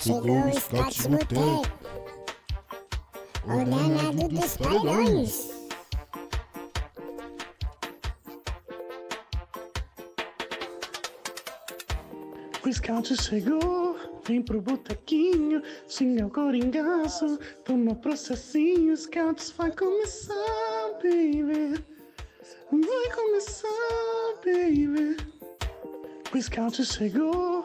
Chegou o Scott Mutê, o danado dos paredões. O scout chegou, vem pro botequinho, xinga o coringaço, toma processinho, scouts vai começar, baby. Vai começar, baby. O scout chegou,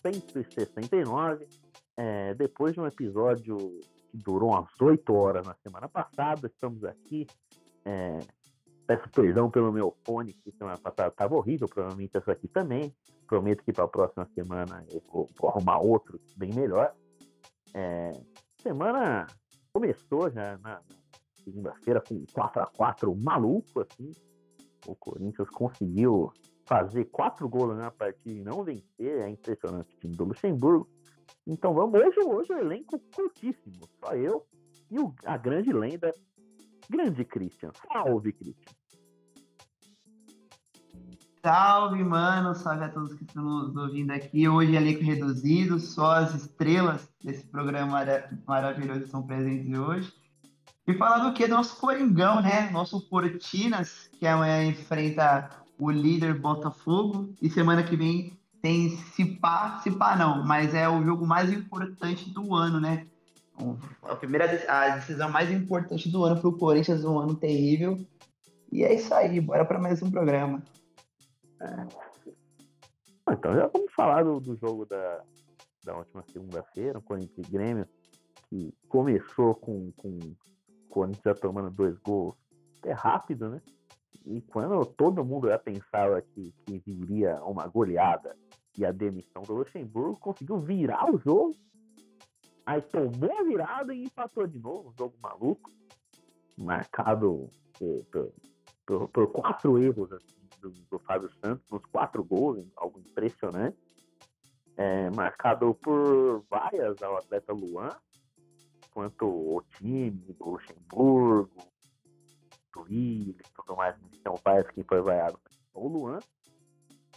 169. É, depois de um episódio que durou umas 8 horas na semana passada, estamos aqui. É, peço perdão pelo meu fone, que semana passada estava horrível, provavelmente essa aqui também. Prometo que para a próxima semana eu vou, vou arrumar outro bem melhor. É, semana começou já na, segunda-feira com 4x4 maluco, assim o Corinthians conseguiu fazer quatro gols na partida e não vencer, é impressionante o time do Luxemburgo. Então vamos, hoje, hoje o elenco curtíssimo, só eu e o, a grande lenda, grande Christian. Salve, Christian. Salve, mano. Salve a todos que estão nos ouvindo aqui. Hoje elenco reduzido, só as estrelas desse programa mara- maravilhoso estão presentes hoje. E falar do que? Do nosso Coringão, né? Nosso Cortinas, que amanhã enfrenta o líder Botafogo. E semana que vem tem Cipá, Cipá não, mas é o jogo mais importante do ano, né? A primeira a decisão mais importante do ano para o Corinthians, um ano terrível. E é isso aí, bora para mais um programa. Ah, Então já vamos falar do, do jogo da, da última segunda-feira, o Corinthians e Grêmio, que começou com, com o Corinthians já tomando dois gols é rápido, né? E quando todo mundo já pensava que, que viria uma goleada e a demissão do Luxemburgo, conseguiu virar o jogo, aí tomou a virada e empatou de novo, um jogo maluco, marcado por, por- por- por quatro erros assim, do, do Fábio Santos nos quatro gols, algo impressionante. É, marcado por várias ao atleta Luan, quanto o time do Luxemburgo, do Willis, tudo mais, então parece que foi vaiado. O Luan,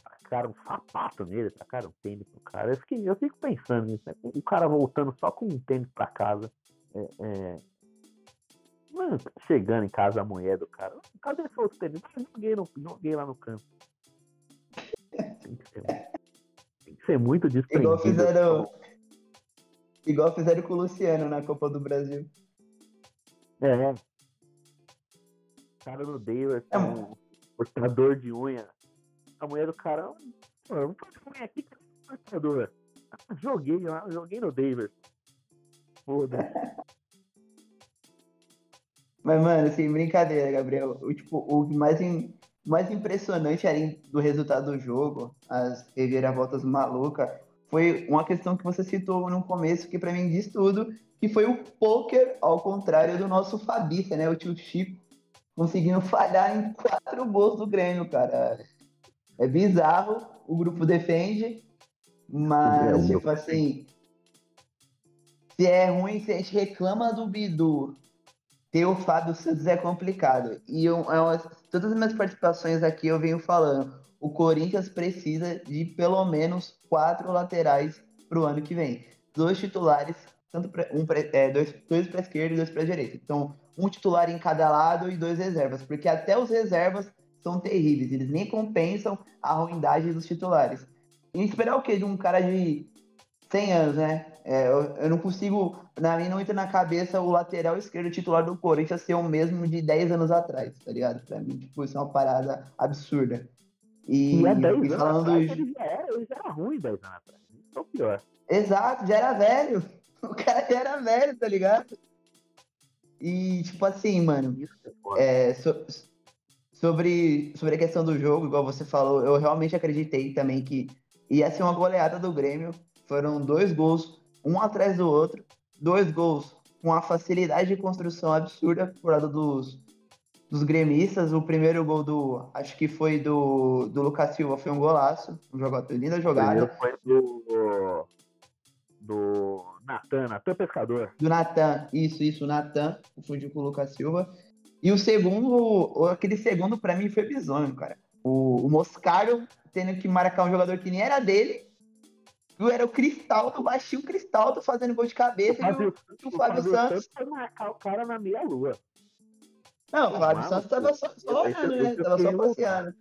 tacaram um sapato nele, tacaram um tênis pro cara. Eu, fiquei, eu fico pensando nisso, né? O cara voltando só com um tênis pra casa. É, é, Mano, chegando em casa a mulher do cara. Cadê seu tênis? "Ah, Joguei, no, joguei lá no campo. Tem que ser, tem que ser muito desprendido. Igual fizeram. Igual fizeram com o Luciano na Copa do Brasil. É. Cara no Davis, É, um cortador de unha. A mulher do cara, pô, eu não tô com unha aqui, cadê o cortador? Ah, joguei lá, joguei no Davis. Foda-se. Mas, mano, sem brincadeira, Gabriel. O, tipo, o mais, im- mais impressionante além do resultado do jogo, as reviravoltas malucas, foi uma questão que você citou no começo, que pra mim diz tudo, que foi o poker ao contrário do nosso Fabiça, né? O tio Chico conseguindo falhar em quatro gols do Grêmio, cara. É bizarro, o grupo defende, mas, É, o tipo assim, se é ruim, se a gente reclama do Bidu, ter o Fábio Santos é complicado. E eu, eu- todas as minhas participações aqui eu venho falando. O Corinthians precisa de pelo menos quatro laterais pro ano que vem. Dois titulares, tanto pra, um pra- é, dois, dois para esquerda e dois para direita. Então, um titular em cada lado e dois reservas, porque até os reservas são terríveis. Eles nem compensam a ruindade dos titulares. E esperar o quê de um cara de 100 anos, né? É, eu, eu não consigo, na mim não entra na cabeça o lateral esquerdo titular do Corinthians ser o mesmo de 10 anos atrás, tá ligado? Pra mim, tipo, isso é uma parada absurda. E, E é 10 e falando atrás, ele já era, ele já era ruim 10 anos atrás. ou pior. Exato, já era velho. O cara já era velho, tá ligado? E, tipo assim, mano, é é, so- sobre, sobre a questão do jogo, igual você falou, eu realmente acreditei também que ia ser uma goleada do Grêmio. Foram dois gols, um atrás do outro, dois gols com uma facilidade de construção absurda por lado dos, dos gremistas. O primeiro gol do, acho que foi do, do Lucas Silva, foi um golaço, um jogador, linda jogada. foi do. Do Natan, Natan Pescador. do Natan, isso, isso, o Natan, confundiu com o Lucas Silva. E o segundo, o- aquele segundo pra mim foi bizonho, cara. O, o Moscaro tendo que marcar um jogador que nem era dele. Era o Cristaldo, baixinho Cristaldo fazendo gol de cabeça. e o- o Fábio Santos- foi marcar o cara na meia-lua. Não, o Fábio Mano, Santos tava só, só olhando, esse né? eu Tava só passeando.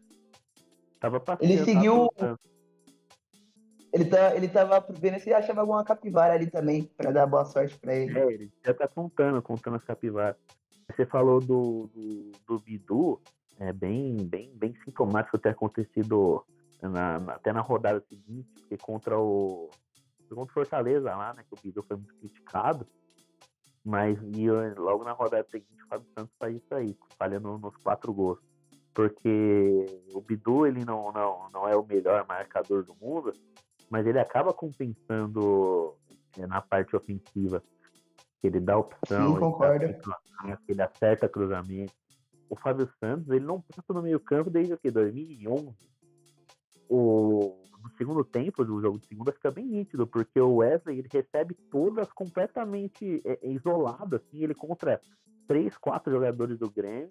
Tava passeando, Ele seguiu- tava. Ele, tá, ele tava vendo se achava alguma capivara ali também, pra dar boa sorte pra ele. É, ele já tá contando, contando as capivaras. Você falou do, do, do Bidu, é bem, bem, bem sintomático ter acontecido na- na- até na rodada seguinte, porque contra o contra o Fortaleza lá, né, que o Bidu foi muito criticado, mas e, eh, logo na rodada seguinte o Fábio Santos faz isso aí, falhando nos quatro gols. Porque o Bidu, ele não, não, não é o melhor marcador do mundo, mas ele acaba compensando eh, na parte ofensiva. Ele dá opção, Sim, concordo. ele, dá ele acerta cruzamento. O Fábio Santos, ele não passa no meio campo desde o que? 2011. O, no segundo tempo do jogo de segunda fica bem nítido, porque o Wesley ele recebe todas completamente é, é, isolado, assim, ele contra três, quatro jogadores do Grêmio,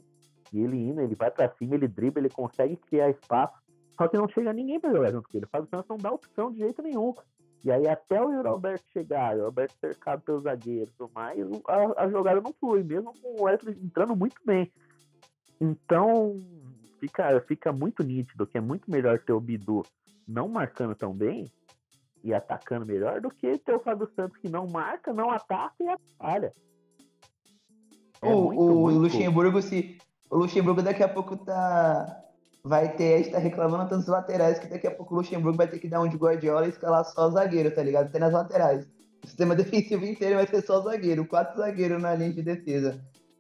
e ele indo, ele vai pra cima, ele dribla, ele consegue criar espaço, só que não chega ninguém pra jogar junto com ele. O Fábio Santos não dá opção de jeito nenhum. E aí até o Alberto chegar, o Alberto cercado pelos zagueiros e tudo mais, a, a jogada não flui, mesmo com o Wesley entrando muito bem. Então fica, fica muito nítido que é muito melhor ter o Bidu não marcando tão bem e atacando melhor do que ter o Fábio Santos que não marca, não ataca e atrapalha. É o, muito, o muito- Luxemburgo, se. O Luxemburgo daqui a pouco tá. Vai ter, a gente tá reclamando tantos laterais que daqui a pouco o Luxemburgo vai ter que dar um de Guardiola e escalar só zagueiro, tá ligado? Até nas laterais. O sistema defensivo inteiro vai ser só zagueiro, quatro zagueiros na linha de defesa.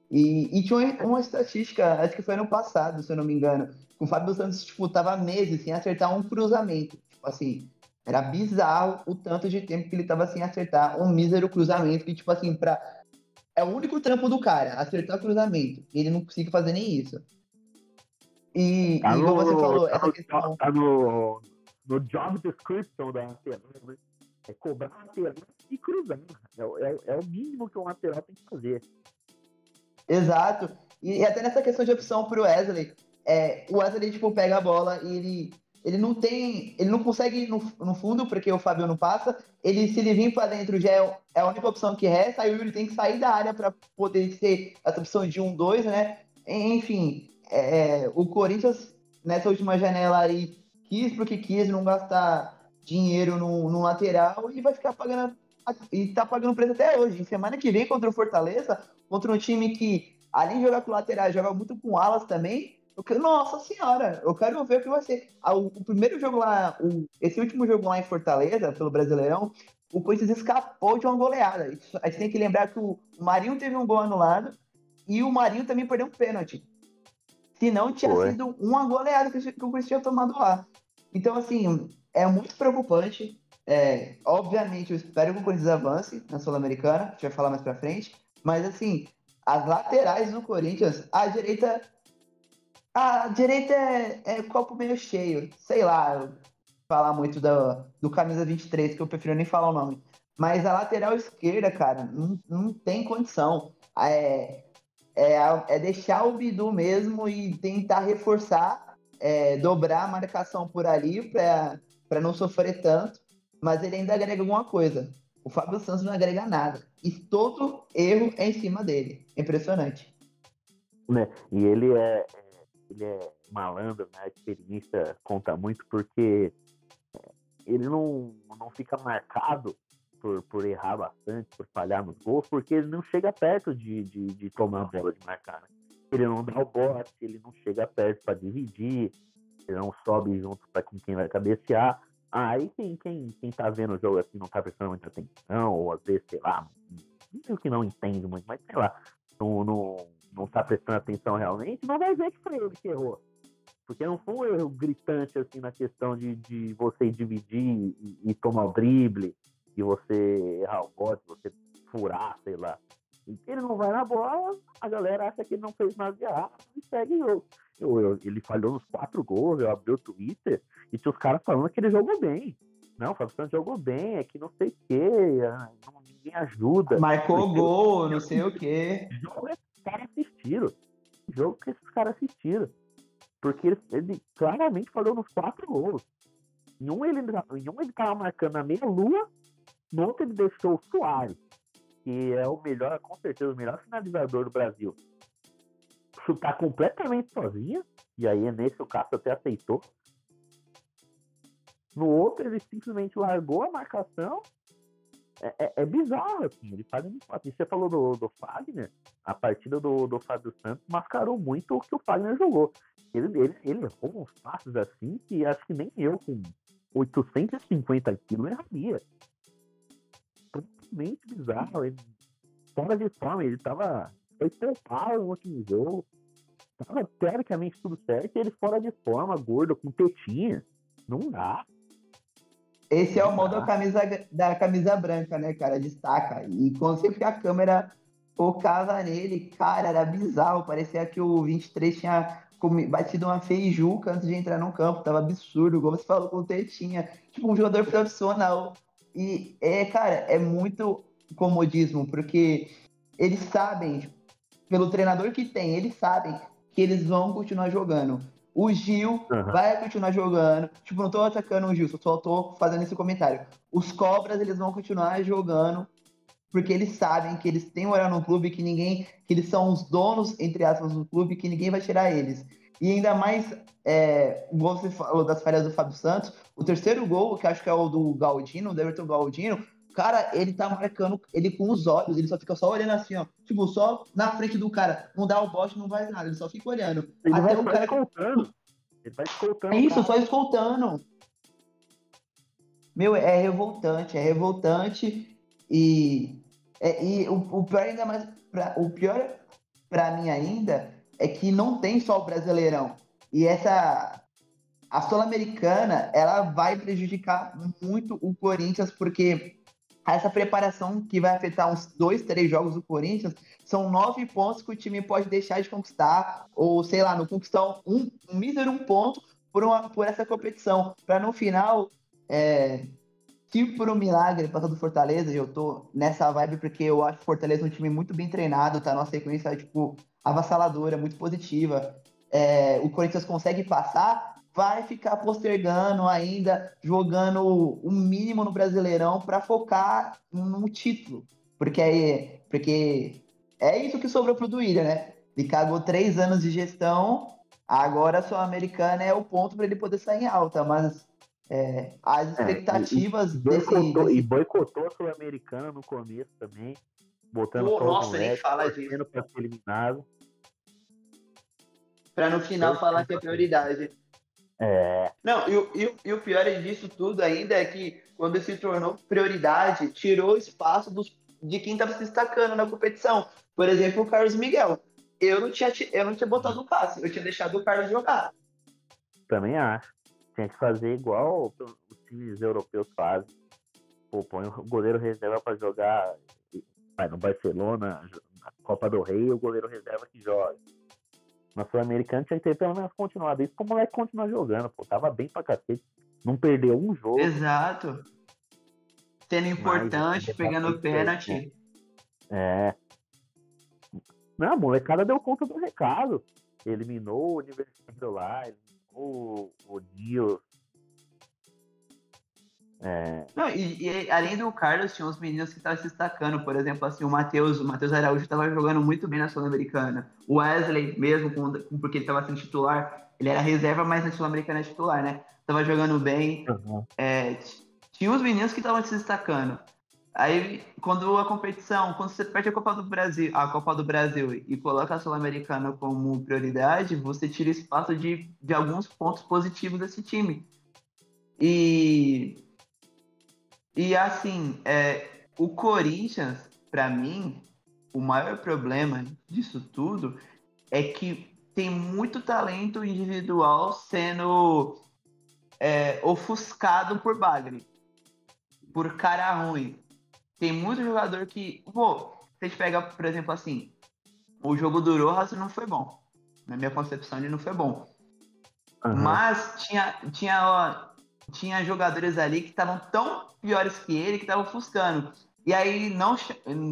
E, e tinha uma, uma estatística, acho que foi ano passado, se eu não me engano, que o Fábio Santos, tipo, tava meses sem acertar um cruzamento. Tipo assim, era bizarro o tanto de tempo que ele tava sem acertar um mísero cruzamento, que, tipo assim, pra, é o único trampo do cara, acertar cruzamento. E ele não consegue fazer nem isso. E, Tá e como no, você falou, tá essa no, questão. tá no, no job description da lateral, né? É cobrar a lateral e cruzar. É, o- é, é o mínimo que um lateral tem que fazer. Exato. E, e até nessa questão de opção pro Wesley, é, o Wesley, tipo, pega a bola e ele, ele não tem. Ele não consegue ir no, no fundo, porque o Fábio não passa. Ele, se ele vir pra dentro, já é, é a única opção que resta. Aí o Yuri tem que sair da área para poder ter essa opção de um, dois, né? Enfim, é, o Corinthians, nessa última janela aí, quis porque quis não gastar dinheiro no, no lateral e vai ficar pagando. E tá pagando preço até hoje. Em semana que vem contra o Fortaleza, contra um time que, além de jogar com laterais, joga muito com alas também. Eu nossa senhora, eu quero ver o que vai ser. Ah, O, o primeiro jogo lá, o- esse último jogo lá em Fortaleza, pelo Brasileirão, o Corinthians escapou de uma goleada. A gente tem que lembrar que o Marinho teve um gol anulado e o Marinho também perdeu um pênalti. Se não, tinha Foi. sido uma goleada que o Corinthians tinha tomado lá. Então, assim, é muito preocupante. É, obviamente, eu espero que o Corinthians avance na Sul-Americana, a gente vai falar mais pra frente. Mas, assim, as laterais do Corinthians, a direita. A direita é, é copo meio cheio. Sei lá, falar muito do, do camisa 23, que eu prefiro nem falar o nome. Mas a lateral esquerda, cara, não, não tem condição. É, é, é deixar o Bidu mesmo e tentar reforçar, é, dobrar a marcação por ali para não sofrer tanto. Mas ele ainda agrega alguma coisa. O Fábio Santos não agrega nada. E todo erro é em cima dele. Impressionante. né? E ele é, é- ele é malandro, né? A experiência conta muito porque é, ele não, não fica marcado por, por errar bastante, por falhar nos gols, porque ele não chega perto de, de, de tomar a bola de marcar. né? Ele não dá o bote, ele não chega perto para dividir, ele não sobe junto para quem vai cabecear. Aí quem, quem, quem tá vendo o jogo assim não tá prestando muita atenção, ou às vezes, sei lá, não sei o que não entende muito, mas sei lá, não, não, não tá prestando atenção realmente, não vai ver que foi ele que errou. Porque não foi um erro gritante assim na questão de, de você dividir e, e tomar o drible, e você errar o bote, você furar, sei lá. E ele não vai na bola, a galera acha que ele não fez nada de errado e segue o jogo. Eu, eu, ele falhou nos quatro gols, eu abri o Twitter e tinha os caras falando que ele jogou bem. Não, o Fábio Santos jogou bem, é que não sei o quê, não, ninguém ajuda. Marcou gol, não sei o quê. jogo que esses caras assistiram. Jogo que esses caras assistiram. Porque ele, ele claramente falou nos quatro gols. Em um ele, em um ele tava marcando a meia-lua, no outro ele deixou o Soares, que é o melhor, com certeza, o melhor finalizador do Brasil. Chutar completamente sozinho, e aí nesse o Cássio até aceitou. No outro ele simplesmente largou a marcação. É, é- é bizarro, assim, ele faz muito. E você falou do, do Fagner, a partida do, do Fábio Santos mascarou muito o que o Fagner jogou. Ele, ele, ele errou uns passos assim que acho que nem eu, com 850 quilos, erraria. Totalmente bizarro. Ele, fora de forma, ele tava. Foi poupado no último jogo. Tava teoricamente tudo certo. E ele fora de forma, gordo, com tetinha. Não dá. Esse é o modo da camisa, da camisa branca, né, cara? Destaca. E quando sempre que a câmera focava nele, cara, era bizarro. Parecia que o 23 tinha batido uma feijuca antes de entrar no campo. Tava absurdo, como você falou com o Tetinha. Tipo, um jogador profissional. E, é, cara, é muito comodismo, porque eles sabem, pelo treinador que tem, eles sabem que eles vão continuar jogando. O Gil Aham. vai continuar jogando. Tipo, não tô atacando o Gil, só tô fazendo esse comentário. Os Cobras, eles vão continuar jogando porque eles sabem que eles têm moral no clube, que ninguém, que eles são os donos, entre aspas, do clube, que ninguém vai tirar eles. E ainda mais, é, igual você falou das falhas do Fábio Santos, o terceiro gol, que acho que é o do Galdino, do Everton Galdino, cara, ele tá marcando ele com os olhos, ele só fica só olhando assim, ó. Tipo, só na frente do cara. Não dá o bote, não vai nada, ele só fica olhando. Ele Até vai o cara- escoltando. Ele vai escoltando. É isso, cara. só escoltando. Meu, é revoltante, é revoltante e, é- e o, o pior ainda mais, pra, o pior pra mim ainda é que não tem só o Brasileirão. E essa a Sul-Americana ela vai prejudicar muito o Corinthians porque essa preparação que vai afetar uns dois, três jogos do Corinthians são nove pontos que o time pode deixar de conquistar ou sei lá, não conquistar um, um mísero um ponto por, uma, por essa competição, para no final, é, se por um milagre passar do Fortaleza, e eu tô nessa vibe porque eu acho Fortaleza um time muito bem treinado, tá numa sequência, tipo, avassaladora, muito positiva. É, o Corinthians consegue passar, vai ficar postergando ainda, jogando o mínimo no Brasileirão para focar no título. Porque aí, porque é isso que sobrou pro Duília, né? Ele cagou três anos de gestão, agora a Sul-Americana é o ponto para ele poder sair em alta, mas é, as expectativas desse, Boicotou, desse E boicotou a Sul-Americana no começo também. Botando Pô, nossa, nem fala torcendo pra ser eliminado. para no final falar que é prioridade. É, Não, e, o- e e o pior disso tudo ainda é que quando se tornou prioridade, tirou espaço dos, de quem estava se destacando na competição. Por exemplo, o Carlos Miguel. Eu não tinha, ti- eu não tinha botado o passe, eu tinha deixado o Carlos jogar. também acho. Tinha que fazer igual os times europeus fazem. Pô, põe o goleiro reserva pra jogar vai, no Barcelona, na Copa do Rei, o goleiro reserva que joga. Na Sul-Americana tinha que ter pelo menos continuado isso, pro moleque continuar jogando, pô. Tava bem pra cacete. Não perdeu um jogo. Exato. Sendo importante, Mas, pegando é, pênalti. É. Não, a molecada deu conta do recado. Eliminou o Universitário lá, o, o Dio. É, Não, e, e além do Carlos, tinha uns meninos que estavam se destacando. Por exemplo, assim, o Matheus, o Matheus Araújo estava jogando muito bem na Sul-Americana. O Wesley, mesmo, com- porque ele estava sendo titular, ele era reserva, mas na Sul-Americana é titular, né? Tava jogando bem. É, t- tinha uns meninos que estavam se destacando. Aí, quando a competição, quando você perde a Copa do Brasil, a Copa do Brasil e coloca a Sul-Americana como prioridade, você tira espaço de, de alguns pontos positivos desse time. E. E assim, é, o Corinthians, pra mim, o maior problema disso tudo é que tem muito talento individual sendo é, ofuscado por bagre, por cara ruim. Tem muito jogador que, pô, você pega, por exemplo, assim, o jogo do Rojas não foi bom. Na minha concepção, ele não foi bom. Aham. Mas tinha, tinha, ó, tinha jogadores ali que estavam tão piores que ele que estavam ofuscando. E aí, não,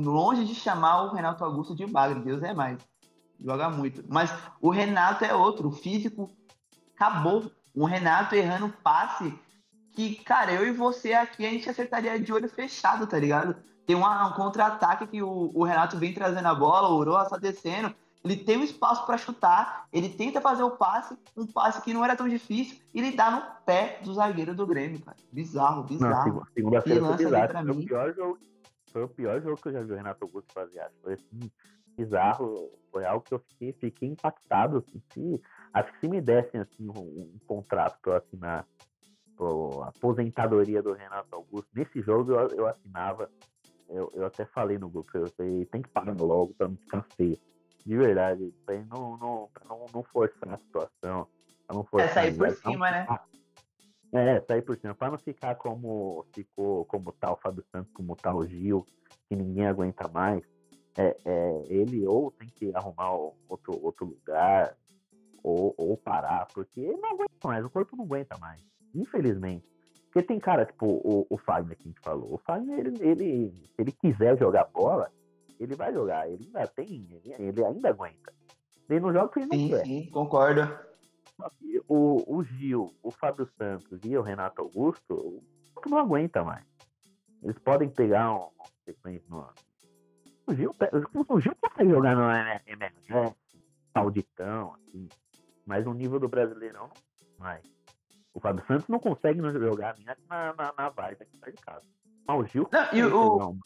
longe de chamar o Renato Augusto de bagre, Deus é mais. Joga muito. Mas o Renato é outro. O físico acabou. O Renato errando passe que, cara, eu e você aqui a gente acertaria de olho fechado, tá ligado? Tem uma- um contra-ataque que o, o Renato vem trazendo a bola, o Oroa tá descendo. Ele tem um espaço pra chutar, ele tenta fazer o passe, um passe que não era tão difícil, e ele dá no pé do zagueiro do Grêmio, cara. Bizarro, bizarro. segu- segunda-feira foi bizarro. Foi o pior jogo. Foi o pior jogo que eu já vi o Renato Augusto fazer. Acho. Foi assim, bizarro. Foi algo que eu fiquei, fiquei impactado. assim, se- acho que se me dessem assim, um, um contrato eu assinar pô, a aposentadoria do Renato Augusto, nesse jogo eu, eu assinava. Eu, eu até falei no grupo, eu falei, tem que parar logo pra não ficar feio. De verdade, pra não, não, pra não, não forçar a situação. Pra não É forçar sair a por cima, né? ficar- é, sair por cima. Pra não ficar como ficou como tal o Fábio Santos, como tal o Gil, que ninguém aguenta mais. É, é, ele ou tem que arrumar outro, outro lugar, ou, ou parar, porque ele não aguenta mais, o corpo não aguenta mais. Infelizmente. Porque tem cara, tipo, o, o Fagner que a gente falou. O Fagner, ele, ele, se ele quiser jogar bola, ele vai jogar. Ele ainda tem, ele, ele ainda aguenta. Ele não joga porque ele não Sim, quer. sim, concordo. O, o Gil, o Fábio Santos e o Renato Augusto o corpo não aguenta mais. Eles podem pegar um, um sequência no. O Gil, o Gil consegue jogar no MLS, sauditão, assim. Mas no nível do Brasileirão, não mais. O Fábio Santos não consegue não jogar nem na, na, na Vargas aqui perto de casa. Mas o Gil. Não, e o- um-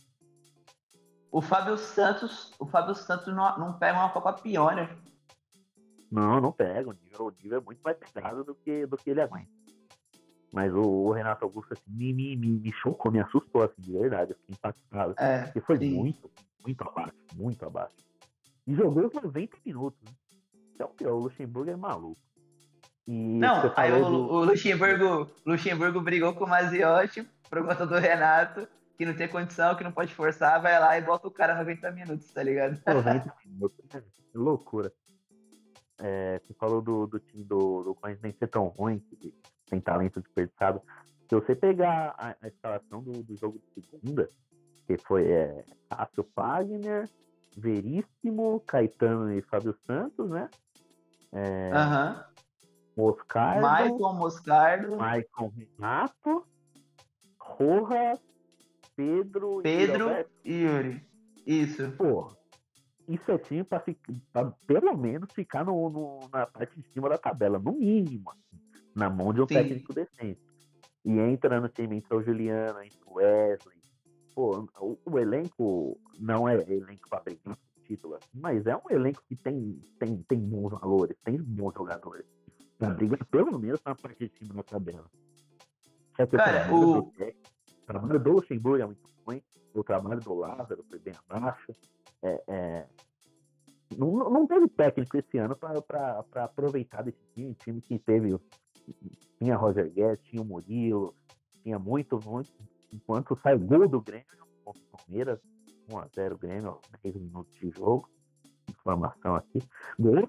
O Fábio Santos, o Fábio Santos não, não pega uma Copa Pione. Não, não pega. O nível, o nível é muito mais pesado do que, do que ele aguenta. Mas o, o Renato Augusto assim, me, me, me, chocou, me assustou, assim, de verdade. Eu fiquei impactado. É, Porque foi sim. muito, muito abaixo, muito abaixo. E jogou os 90 minutos. Né? Então, o pior, o Luxemburgo é maluco. E Não, aí o, do- o Luxemburgo, Luxemburgo brigou com o Maziotti por conta do Renato, que não tem condição, que não pode forçar, vai lá e bota o cara 90 minutos, tá ligado? 90 minutos. Que loucura. É, você falou do, do time do, do Corinthians nem ser tão ruim, que tem talento desperdiçado. Se você pegar a, a escalação do, do jogo de segunda, que foi é, Cássio Fagner, Veríssimo, Caetano e Fábio Santos, né? É, Aham. Moscardo, Michael Moscardo, Maicon Renato, Rojas, Pedro, Pedro e Yuri. Isso. Pô, isso é time pra, ficar, pra pelo menos ficar no, no- na parte de cima da tabela, no mínimo, assim, na mão de um Sim. técnico decente. E entra no time, entra o Juliano, entra o Wesley. Pô, o, o elenco não é elenco pra brigar título, assim, mas é um elenco que tem, tem, tem bons valores, tem bons jogadores. Pra brigar pelo menos na parte de cima da tabela. Que Cara, o- técnico- o trabalho do Luxemburgo é muito ruim, o trabalho do Lázaro foi bem abaixo. É, é, não, não- teve técnico esse ano para aproveitar desse time, time que teve. Tinha Roger Guedes, tinha o Murilo, tinha muito, muito. Enquanto sai gol do Grêmio contra o Palmeiras, 1x0 Grêmio, aos 10 minutos de jogo. Informação aqui. Gol,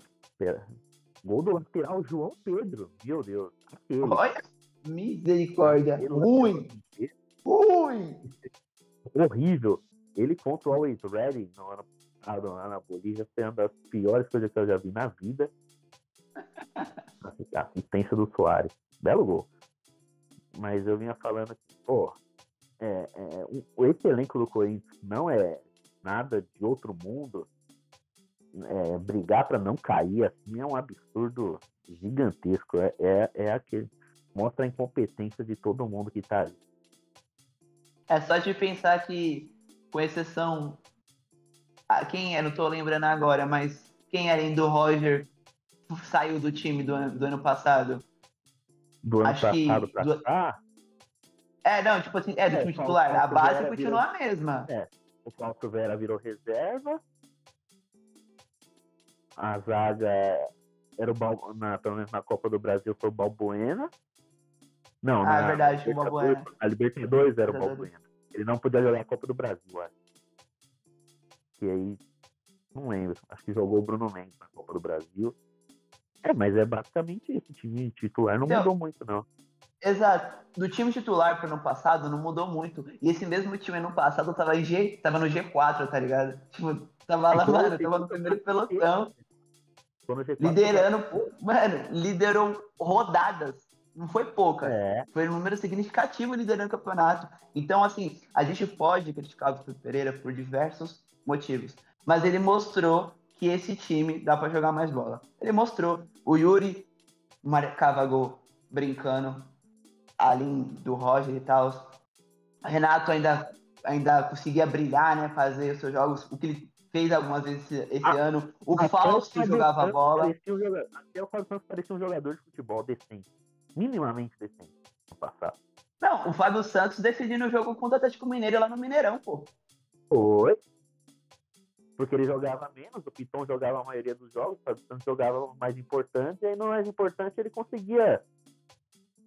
gol do lateral João Pedro, meu Deus. Aquele. Olha, misericórdia. Ruim, esquerdo, ruim. horrível. Ele contra o Always Ready no ano passado lá na Bolívia foi uma das piores coisas que eu já vi na vida. A assistência do Soares. Belo gol. Mas eu vinha falando que, pô, é, é, esse elenco do Corinthians não é nada de outro mundo. É, brigar para não cair assim é um absurdo gigantesco. É, é, é aquele. Mostra a incompetência de todo mundo que tá ali. É só de pensar que, com exceção. Ah, quem é? Não tô lembrando agora, mas quem além do Roger saiu do time do, ano- do ano passado? do ano Acho que passado pra do- cá, É, não, tipo assim, é do É, time titular. A base continua a mesma. o Paulo Vera virou reserva. A zaga era o Bal, na, pelo menos na Copa do Brasil foi o Balbuena. Não, Ah, na é verdade, o Balbuena. A Libertadores era o. Balbuena. Ele não podia jogar a Copa do Brasil, acho. E aí, não lembro. Acho que jogou o Bruno Mendes na Copa do Brasil. É, mas é basicamente. O time titular não Então, mudou muito, não. Exato. Do time titular pro ano passado não mudou muito. E esse mesmo time ano passado tava, em G, tava no G4, tá ligado? Tipo, tava lá, Então, mano, tava no primeiro pelotão. Quando o G4 Liderando, mano, liderou rodadas. Não foi pouca. É, Foi um número significativo liderando o campeonato. Então, assim, a gente pode criticar o Vitor Pereira por diversos motivos. Mas ele mostrou que esse time dá pra jogar mais bola. Ele mostrou. O Yuri marcava gol brincando, além do Roger e tal. Renato ainda, ainda conseguia brilhar, né? Fazer os seus jogos. O que ele fez algumas vezes esse, esse Ah, ano. O Fausto Fábio jogava Santos bola. um joga- Até o Fábio Santos parecia um jogador de futebol decente. Minimamente decente no passado. Não, o Fábio Santos decidindo o jogo contra o Atlético Mineiro lá no Mineirão, pô. Foi. Porque ele jogava menos, o Piton jogava a maioria dos jogos, o Fábio Santos jogava o mais importante, e aí no mais importante ele conseguia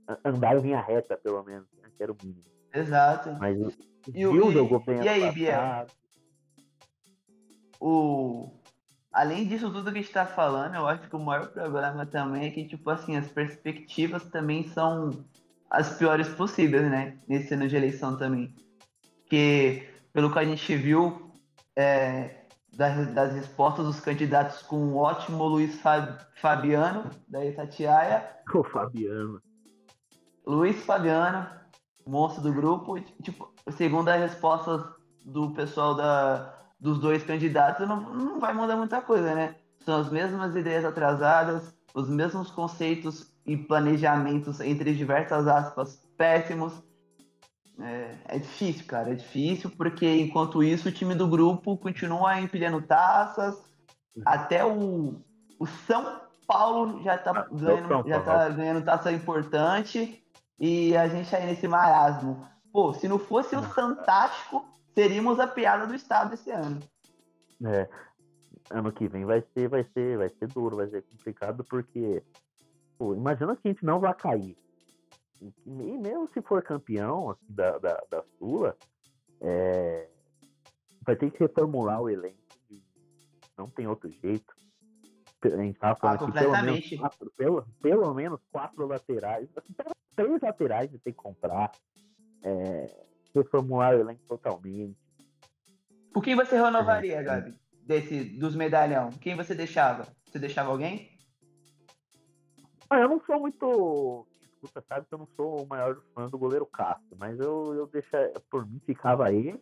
a- andar em linha reta, pelo menos, né, que era o mínimo. Exato. Mas o E o- Gil e- jogou bem e aí, Biel? O além disso tudo que a gente tá falando, eu acho que o maior problema também é que, tipo assim, as perspectivas também são as piores possíveis, né? Nesse ano de eleição também. Que, pelo que a gente viu é, das, das respostas dos candidatos com o ótimo Luiz Fa- Fabiano, da Itatiaia, O Fabiano. Luiz Fabiano, monstro do grupo, tipo, segundo as respostas do pessoal da, dos dois candidatos, não, não vai mudar muita coisa, né? São as mesmas ideias atrasadas, os mesmos conceitos e planejamentos, entre diversas aspas, péssimos. É, é difícil, cara, é difícil, porque enquanto isso o time do grupo continua empilhando taças, até o, o São Paulo já tá, Ah, ganhando, São já tá ganhando taça importante e a gente aí nesse marasmo. Pô, se não fosse o Fantástico, seríamos a piada do estado esse ano. É, ano que vem vai ser, vai ser, vai ser duro, vai ser complicado, porque pô, imagina que a gente não vai cair. E, e mesmo se for campeão assim, da, da, da Sula, é, vai ter que reformular o elenco. Não tem outro jeito. A gente tava falando Ah, aqui, pelo menos, quatro, pelo, pelo menos quatro laterais. Três laterais de ter que comprar. é, reformular o elenco totalmente. Por quem você renovaria, É, Gabi? Desse, dos medalhão? Quem você deixava? Você deixava alguém? Ah, eu não sou muito. Escuta, sabe que eu não sou o maior fã do goleiro Castro, mas eu, eu deixa, por mim ficava ele.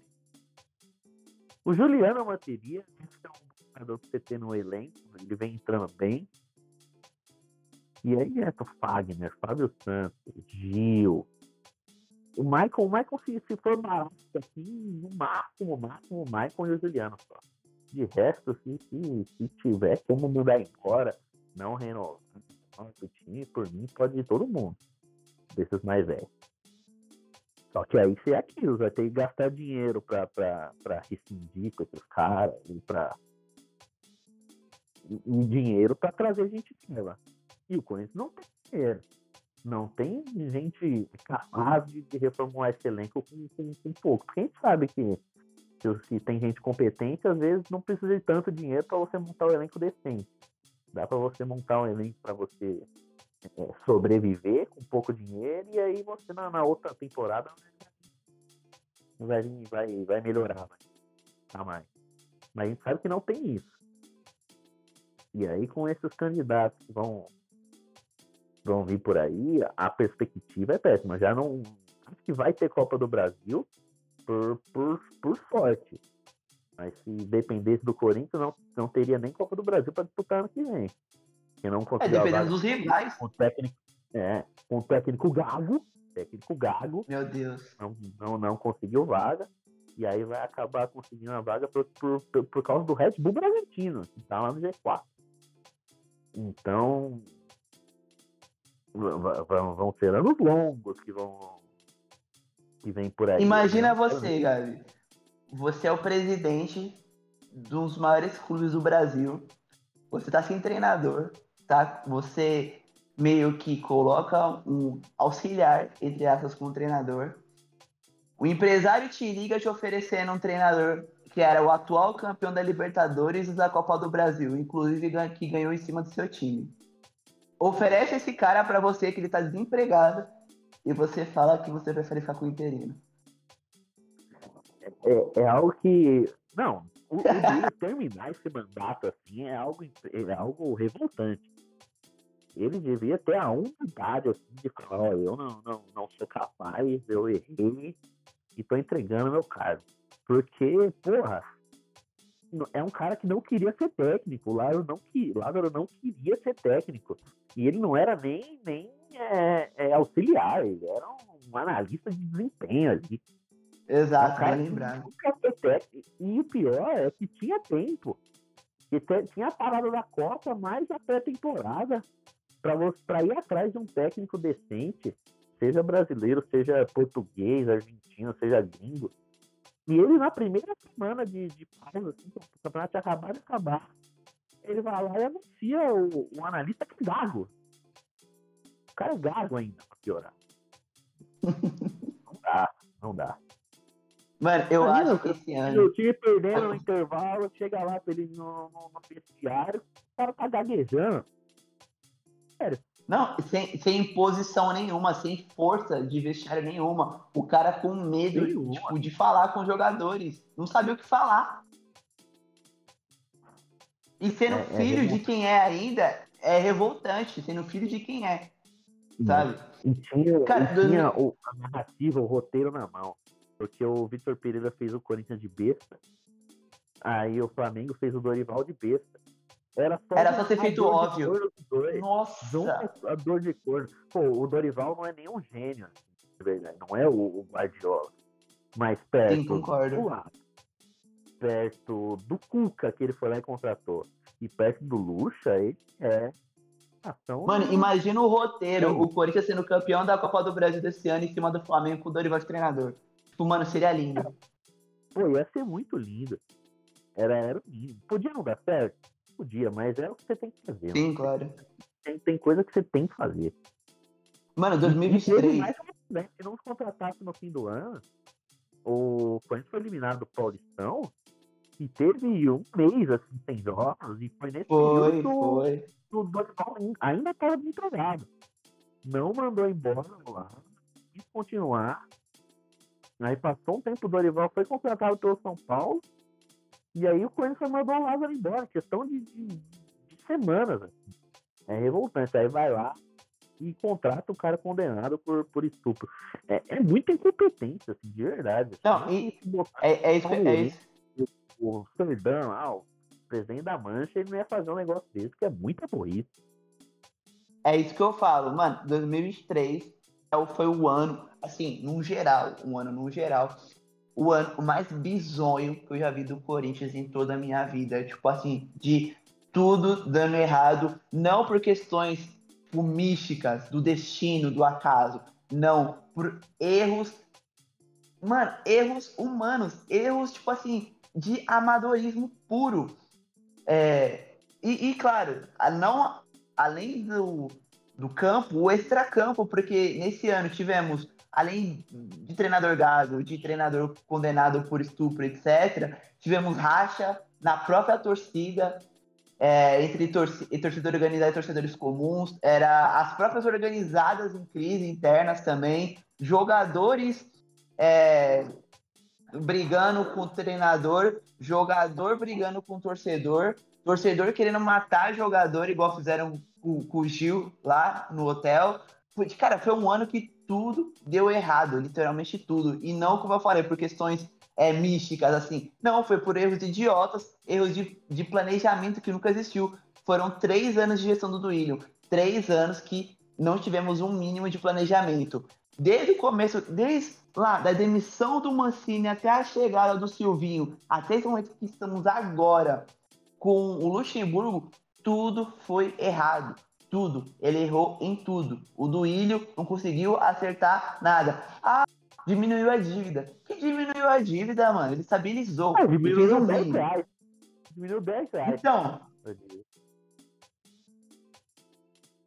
O Juliano eu manteria, esse é um jogador que você tem no elenco, ele vem entrando bem. E aí entra o Fagner, Fábio Santos, Gil. O Michael, o Michael se, se for barato assim, no máximo, máximo, o Michael e o Juliano só. De resto, se, se, se tiver como mudar embora, não renovar o time, por mim, pode ir todo mundo. Desses mais velhos. Só que aí você é aquilo, vai ter que gastar dinheiro pra, pra, pra rescindir com esses caras e pra. E, e dinheiro pra trazer gente nova. E o Corinthians não tem dinheiro. Não tem gente capaz de, de reformular esse elenco com, com, com pouco. Porque a gente sabe que se, tem gente competente, às vezes não precisa de tanto dinheiro para você montar um elenco decente. Dá para você montar um elenco para você é, sobreviver com pouco dinheiro e aí você na, na outra temporada vai, vai, vai melhorar vai, tá mais. Mas a gente sabe que não tem isso. E aí com esses candidatos que vão vão vir por aí, a perspectiva é péssima. Já não acho que vai ter Copa do Brasil por, por, por sorte. Mas se dependesse do Corinthians, não, não teria nem Copa do Brasil para disputar ano que vem. Que não É, dependendo dos rivais. com o técnico, é, com o técnico Gago, técnico Gago, Meu Deus. não, não, não conseguiu vaga, e aí vai acabar conseguindo a vaga por, por, por, por causa do Red Bull Bragantino, que tá lá no G4. Então, Va- Vão ser anos longos que vão. que vem por aí. Imagina né? você, Gabi. Você é o presidente dos maiores clubes do Brasil. Você tá sem treinador, tá? Você meio que coloca um auxiliar, entre aspas, como treinador. O empresário te liga te oferecendo um treinador que era o atual campeão da Libertadores e da Copa do Brasil, inclusive que ganhou em cima do seu time. Oferece esse cara pra você que ele tá desempregado e você fala que você prefere ficar com o interino. é, é algo que. Não, o, o dele terminar esse mandato assim é algo, é algo revoltante. Ele devia ter a humildade assim, de falar, ó, eu não, não, não sou capaz, eu errei e tô entregando meu cargo. Porque, porra, é um cara que não queria ser técnico. O Lázaro não, que, Lázaro não queria ser técnico. E ele não era nem, nem é, é, auxiliar, ele era um analista de desempenho ali. Exato, cara bem que lembrado. E o pior é que tinha tempo. Tinha a parada da Copa, mais a pré-temporada. Pra ir atrás de um técnico decente, seja brasileiro, seja português, argentino, seja gringo. E ele, na primeira semana de, de pausa, assim, o campeonato tinha acabado de acabar, ele vai lá e anuncia o, o analista que é gago. O cara é gago ainda, pra piorar. não dá, não dá. Mano, eu Imagina, acho que esse ano. o time perdendo no intervalo, chega lá pra ele no, no, no vestiário, o cara tá gaguejando. Não, sem, sem imposição nenhuma, sem força de vestiário nenhuma. O cara com medo tipo, de falar com os jogadores. Não sabia o que falar. E sendo É- é filho de revoltante. quem é ainda, é revoltante. Sendo filho de quem é, sabe? E tinha, Cara, e tinha o, a narrativa, o roteiro na mão. Porque o Vitor Pereira fez o Corinthians de besta. Aí o Flamengo fez o Dorival de besta. Era só, Era só ser feito de óbvio. dois. Nossa! a dor de corno. Pô, o Dorival não é nenhum gênio, assim, de. Não é o, o Guardiola. Mas perto Sim, concordo. do lado, perto do Cuca, que ele foi lá e contratou, e perto do Lucha, ele é. Ação, Mano, imagina o roteiro, Sim. o Corinthians sendo campeão da Copa do Brasil desse ano em cima do Flamengo com o Dorival de treinador. Tipo, mano, seria lindo. Pô, ia ser muito lindo. Era, era o mínimo. Podia não dar certo? Podia, mas é o que você tem que fazer. mano. Sim, claro. Tem, tem coisa que você tem que fazer. Mano, E teve 2023. mais uma né? Se não contratasse no fim do ano, o Corinthians foi eliminado do Paulistão e teve um mês assim, sem jogos, e foi nesse Foi, período foi. o Dorival ain- ainda estava desempregado. Não mandou embora lá, quis continuar. Aí passou um tempo, o Dorival foi contratado pelo São Paulo, e aí o Corinthians mandou o Lázaro embora, questão de, de, de semanas. assim. É revoltante. Aí vai lá e contrata o cara condenado por, por estupro. É, é muita incompetência, assim, de verdade. assim. Não, e- É, é isso que é isso. O Solidão, ah, o presidente da Mancha, ele não ia fazer um negócio desse, que é muita burrice. É isso que eu falo, mano. 2023 é foi o ano, assim, num geral, um ano num geral, o ano mais bizonho que eu já vi do Corinthians em toda a minha vida. Tipo assim, de tudo dando errado, não por questões místicas, do destino, do acaso, não, por erros, mano, erros humanos, erros, tipo assim, de amadorismo puro. É, e, e, claro, não além do, do campo, o extracampo, porque nesse ano tivemos, além de treinador gado, de treinador condenado por estupro, etc., tivemos racha na própria torcida, é, entre torci torcedor organizado e torcedores comuns, era as próprias organizadas em crise internas também, jogadores é, brigando com o treinador, jogador brigando com o torcedor, torcedor querendo matar jogador, igual fizeram com, com o Gil lá no hotel. Cara, foi um ano que tudo deu errado, literalmente tudo. E não, como eu falei, por questões é, místicas, assim. Não, foi por erros idiotas, erros de, de planejamento que nunca existiu. Foram três anos de gestão do Duílio. Três anos que não tivemos um mínimo de planejamento. Desde o começo, desde lá, da demissão do Mancini até a chegada do Silvinho, até esse momento que estamos agora, com o Luxemburgo, tudo foi errado. tudo. Ele errou em tudo. O do Ilho não conseguiu acertar nada. Ah, diminuiu a dívida. Que diminuiu a dívida, mano? Ele estabilizou. Ah, diminuiu um 10 mínimo. reais. Diminuiu 10 reais. Então,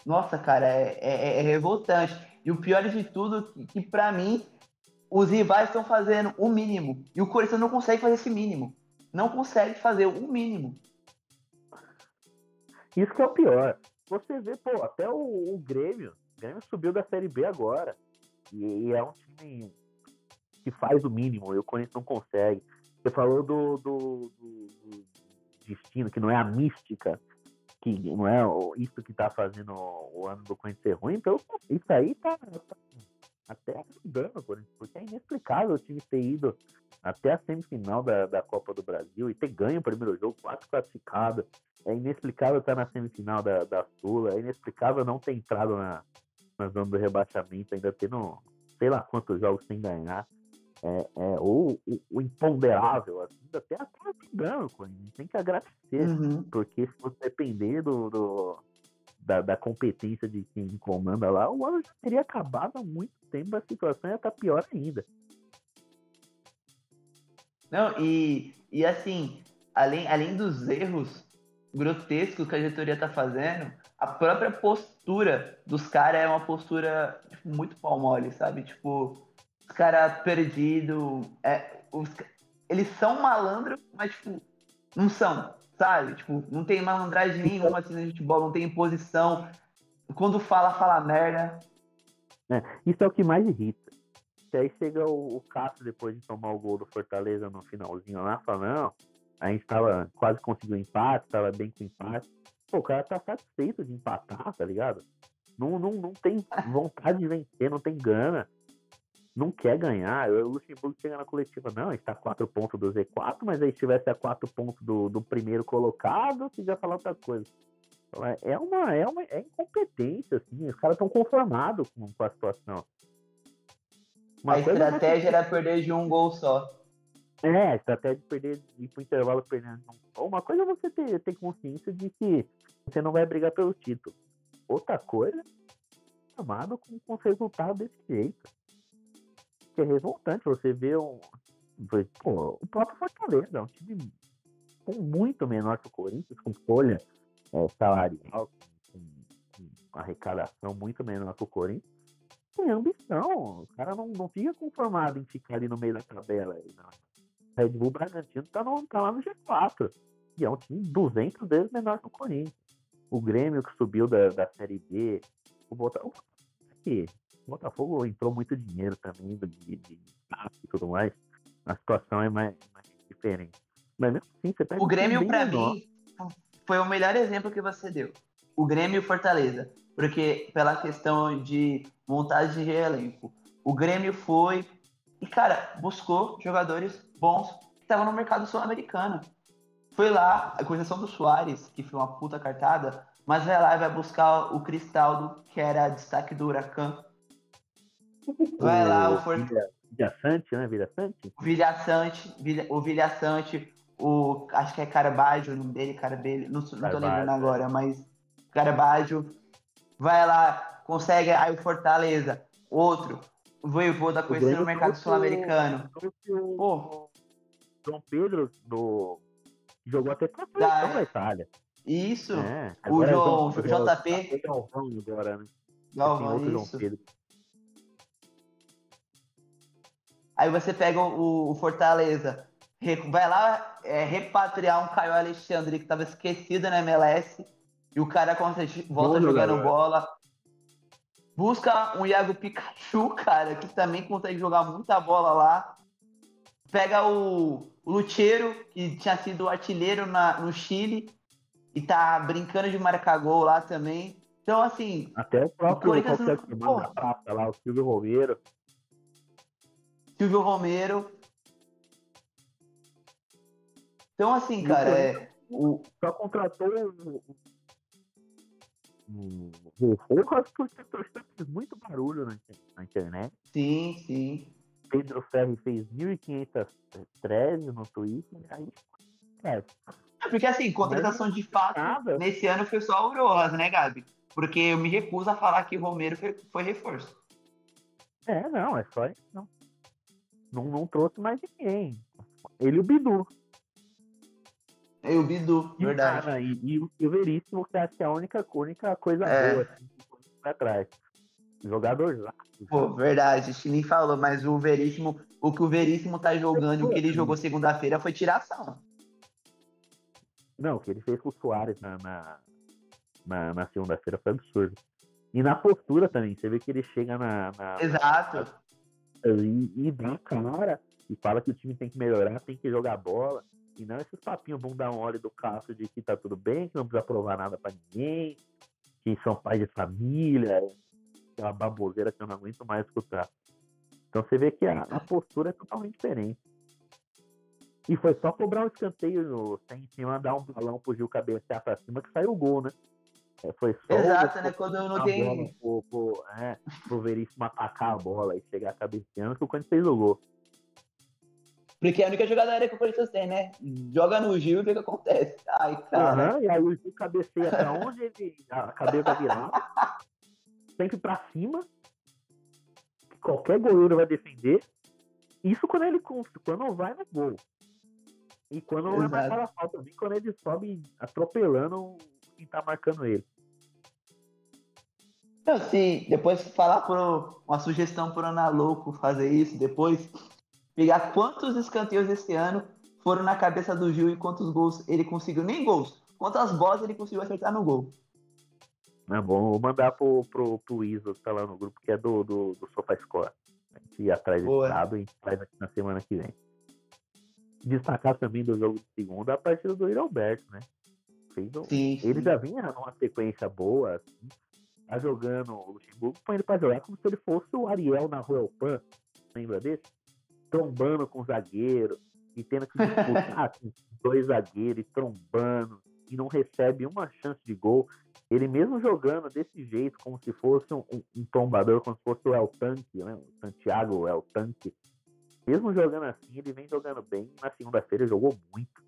nossa, cara, é, é- é revoltante. E o pior de tudo, que, que pra mim, os rivais estão fazendo o mínimo. E o Corinthians não consegue fazer esse mínimo. Não consegue fazer o mínimo. Isso que é o pior. Você vê, pô, até o, o Grêmio. O Grêmio subiu da Série B agora. E, e é um time que faz o mínimo, e o Corinthians não consegue. Você falou do, do, do- do destino, que não é a mística, que não é isso que tá fazendo o, ano do Corinthians ser ruim. Então, isso aí tá, tá até ajudando o Corinthians, porque é inexplicável o time ter ido até a semifinal da, da Copa do Brasil e ter ganho o primeiro jogo, quatro classificados. É inexplicável estar na semifinal da, da Sula. É inexplicável não ter entrado na, na zona do rebaixamento, ainda tendo sei lá quantos jogos sem ganhar. É, é, ou o, o imponderável, assim, até até ajudando, Corinthians. Tem que agradecer, Uhum. porque se você depender do, do- da, da competência de quem comanda lá, o ano já teria acabado há muito tempo, a situação ia estar pior ainda. Não, e, e assim, além, além dos erros grotescos que a diretoria tá fazendo, a própria postura dos caras é uma postura tipo, muito pau mole, sabe? Tipo, os caras perdidos. É, os eles são malandros, mas tipo, não são, sabe? Tipo, não tem malandragem nenhuma assim no futebol, não tem imposição. Quando fala, fala merda. Isso é o que mais irrita. Que aí chega o, o Cássio depois de tomar o gol do Fortaleza no finalzinho lá, fala, não, a gente tava, quase conseguiu empate, tava bem com empate. Pô, o cara tá satisfeito de empatar, tá ligado? Não, não, não tem vontade de vencer, não tem gana. Não quer ganhar. O Luxemburgo chega na coletiva, não, a gente tá a quatro pontos do Z4, mas aí se tivesse a quatro pontos do, do primeiro colocado, você já falar outra coisa. Então, é- É uma, é uma é incompetência, assim. Os caras estão conformados com, com a situação. Uma a é estratégia era perder de um gol só. É, a estratégia de perder, de ir pro intervalo perdendo. Uma coisa é você ter, ter consciência de que você não vai brigar pelo título. Outra coisa é tomado com, com resultado desse jeito. Que é revoltante você ver um. Pô, o próprio Fortaleza, é um time com muito menor que o Corinthians, com folha é, salarial, com, com arrecadação muito menor que o Corinthians. Tem ambição. O cara não, não fica conformado em ficar ali no meio da tabela. não. Red Bull Bragantino tá, no, tá lá no G4. E é um time 200 vezes menor que o Corinthians. O Grêmio que subiu da, da Série B. O Botafogo. Que o Botafogo entrou muito dinheiro também de, de, e tudo mais. A situação é mais, mais diferente. Mas mesmo assim, você pega O um time Grêmio, menor. mim, foi o melhor exemplo que você deu. O Grêmio e o Fortaleza. Porque pela questão de montagem de elenco. O Grêmio foi e, cara, buscou jogadores bons que estavam no mercado sul-americano. Foi lá, com exceção do Soares, que foi uma puta cartada, mas vai lá e vai buscar o Cristaldo, que era destaque do Huracan. Vai lá o Villa Sante, né? Villa Sante? Vilha Sante, Vilha- o Vilha Sante, o. Acho que é Carbaggio o nome dele, Carbelli, não, não tô lembrando é. agora, mas Carbaggio. Vai lá, consegue aí o Fortaleza, outro. O Voivoda conhecendo Grêmio o mercado sul-americano. o- Pô. João Pedro do. Jogou até pra Da- seleção da Itália. Isso, É, o João- João- JP. Galvão agora, né? Galvão, outro João isso. Pedro. Aí você pega o, o Fortaleza, vai lá é, repatriar um Caio Alexandre que tava esquecido na MLS e o cara consegue- volta Bom jogando jogador. bola. Busca um Iago Pikachu, cara, que também consegue jogar muita bola lá. Pega o, o Lucheiro, que tinha sido artilheiro na- no Chile e tá brincando de marcar gol lá também. Então, assim, Até o próprio Corinthians não- da praça lá, o Silvio Romero. Silvio Romero. Então, assim, cara, é, o, Só contratou o. O Rojas porque fez muito barulho na, inter- na internet. sim, sim. Pedro Ferri fez 1.500 threads no Twitter. Aí, é, Porque assim, contratação de fato nada. nesse ano foi só o Rojas, né, Gabi? Porque eu me recuso a falar que o Romero foi, reforço. É, não, é só isso, não. Não, não trouxe mais ninguém. Ele e o Bidu. E o Bidu, E verdade. cara, e, e o- e o Veríssimo, que acho que é a única, única coisa É. boa assim, pra trás. Jogador lá. Pô, verdade, a gente nem falou, mas o Veríssimo, o que o Veríssimo tá jogando, o que ele jogou segunda-feira foi tiração. Não, o que ele fez com o Soares na, na, na, na segunda-feira foi absurdo. E na postura também, você vê que ele chega na. na Exato. e, e dá a cara e fala que o time tem que melhorar, tem que jogar bola. E não esses papinhos bunda mole do Cássio de que tá tudo bem, que não precisa provar nada pra ninguém, que são pais de família, aquela baboseira que eu não aguento mais escutar. Então você vê que a, a postura é totalmente diferente. E foi só cobrar um escanteio no, sem, sem mandar um balão pro Gil cabecear pra cima que saiu o gol, né? É, foi só Exato, né? Quando não a tem. bola pro, pro, é, pro Veríssimo atacar a bola e chegar cabeceando que o Corinthians fez o gol. Porque é a única jogada aérea que o Corinthians tem, né? Joga no Gil e vê o que acontece. Ai, cara. Aham, e aí o Gil cabeceia pra onde ele. A cabeça virada. Sempre pra cima. que Qualquer goleiro vai defender. Isso quando ele quando vai no gol. E quando não é marcada a falta, nem quando ele sobe atropelando quem tá marcando ele. Não, se depois falar pro uma sugestão pro Ana Louco fazer isso, depois pegar quantos escanteios esse ano foram na cabeça do Gil e quantos gols ele conseguiu, nem gols, quantas bolas ele conseguiu acertar no gol. É bom, vou mandar pro, pro, pro Iso que tá lá no grupo, que é do, do, do SofaScore. A gente atrás desse Boa. dado e faz aqui na semana que vem. Destacar também do jogo de segunda a partida do Alberto, né? Um- Sim, Ele sim. já vinha numa sequência boa, assim, tá jogando o Luxemburgo, põe ele pra jogar como se ele fosse o Ariel na Royal Pan, lembra desse? Trombando com o zagueiro, e tendo que disputar com dois zagueiros, e trombando, e não recebe uma chance de gol. Ele mesmo jogando desse jeito, como se fosse um, um, um trombador, como se fosse o El Tanque, né? o Santiago El Tanque. Mesmo jogando assim, ele vem jogando bem. Na segunda-feira jogou muito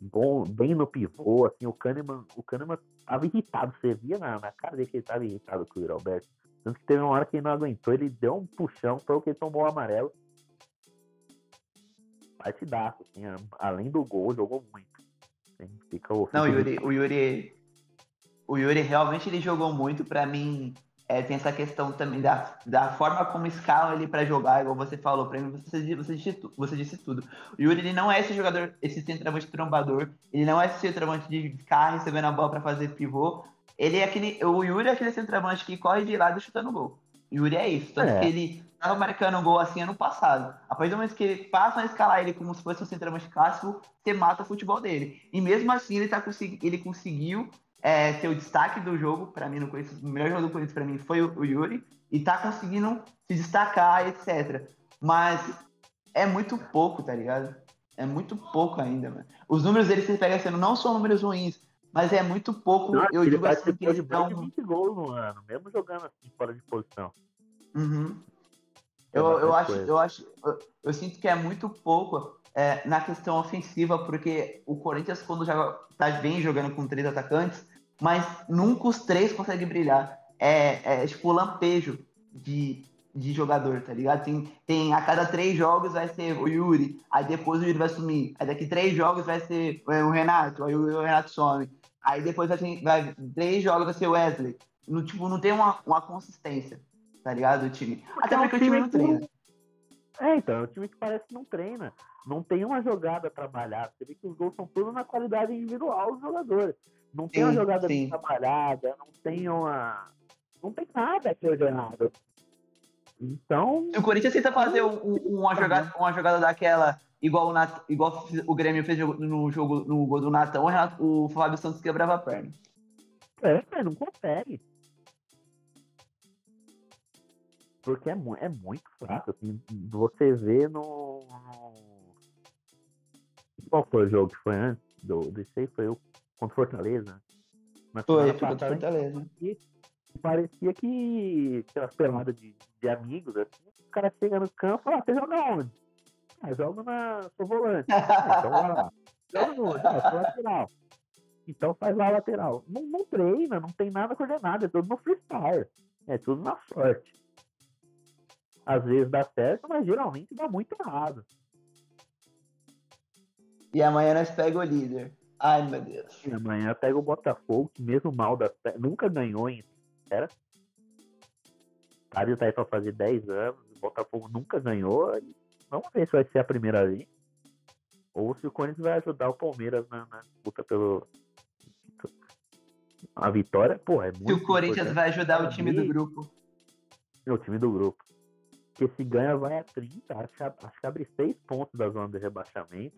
bom, bem no pivô, assim, o Kahneman, o Kahneman tava irritado, você via na, na cara dele que ele tava irritado com o Yuri Alberto. Tanto que teve uma hora que ele não aguentou, ele deu um puxão, foi o que ele tomou o amarelo. Partidaço, assim, além do gol, jogou muito. Assim, Fica o, Não, Yuri, o Yuri, o Yuri realmente ele jogou muito. Pra mim, é, tem essa questão também da, da forma como escalam ele pra jogar, igual você falou. Pra mim, você, você, disse, você disse tudo. O Yuri ele não é esse jogador, esse centroavante trombador. Ele não é esse centroavante de ficar recebendo a bola pra fazer pivô. Ele é aquele, o Yuri é aquele centroavante que corre de lado chuta no gol. O Yuri é isso. Tanto É. que ele tava marcando um gol assim ano passado. A partir do momento que ele passa a escalar ele como se fosse um centroavante clássico, você mata o futebol dele. E mesmo assim ele, tá consegui- ele conseguiu é, ser o destaque do jogo, pra mim, no Corinthians, o melhor jogo do Corinthians pra mim foi o, o Yuri, e tá conseguindo se destacar, etc. Mas é muito pouco, tá ligado? É muito pouco ainda, mano. Os números dele, você pega sendo, não são números ruins, mas é muito pouco, Não, eu digo assim, que eles estão... 20 gols no ano, mesmo jogando assim, fora de posição. Uhum. É Eu, eu, acho, eu acho, eu, eu sinto que é muito pouco é, na questão ofensiva, porque o Corinthians, quando já tá bem jogando com três atacantes, mas nunca os três conseguem brilhar. É, é tipo lampejo de, de jogador, tá ligado? Tem, tem a cada três jogos vai ser o Yuri, aí depois o Yuri vai sumir, aí daqui três jogos vai ser é, o Renato, aí o, Renato some, aí depois vai, ter, vai três jogos vai ser o Wesley. No, tipo, não tem uma, uma consistência, tá ligado? O time. Até é um porque o time não que treina. É, então, é um time que parece que não treina. Não tem uma jogada trabalhada. Você vê que os gols são todos na qualidade individual dos jogadores. Não tem uma Sim, jogada sim. bem trabalhada, não tem uma. Não tem nada coordenado. Então, Se o Corinthians tenta fazer um- um- uma, jogada, uma jogada daquela, igual o, Nat, igual o Grêmio fez no jogo no gol do Natão, o, Renato- o Fábio Santos quebrava a perna. é, é, não consegue. Porque é, é muito fraco, assim, você vê no, no- Qual foi o jogo que foi antes do, desse aí? Foi o contra Fortaleza. Na Foi, tipo, passada, Fortaleza. E parecia que aquelas peladas de, de amigos, assim, o cara chega no campo e fala, "Ah, você joga onde? Ah, jogo na. sou volante. Ah, então vai lá. Joga. Ah, sou lateral. Então faz lá a lateral. Não, não treina, não tem nada coordenado, é tudo no freestyle. É tudo na sorte. Às vezes dá certo, mas geralmente dá muito errado. E amanhã nós pega o líder. Ai, meu Deus. E amanhã pega o Botafogo, que mesmo mal da nunca ganhou em era. Tá aí pra fazer 10 anos, o Botafogo nunca ganhou. Vamos ver se vai ser a primeira vez. Ou se o Corinthians vai ajudar o Palmeiras na, na disputa pelo. A vitória, pô, é muito. Se o Corinthians importante. vai ajudar o time do grupo. É o time do grupo. Porque se ganha, vai a 30. Acho que, acho que abre 6 pontos da zona de rebaixamento.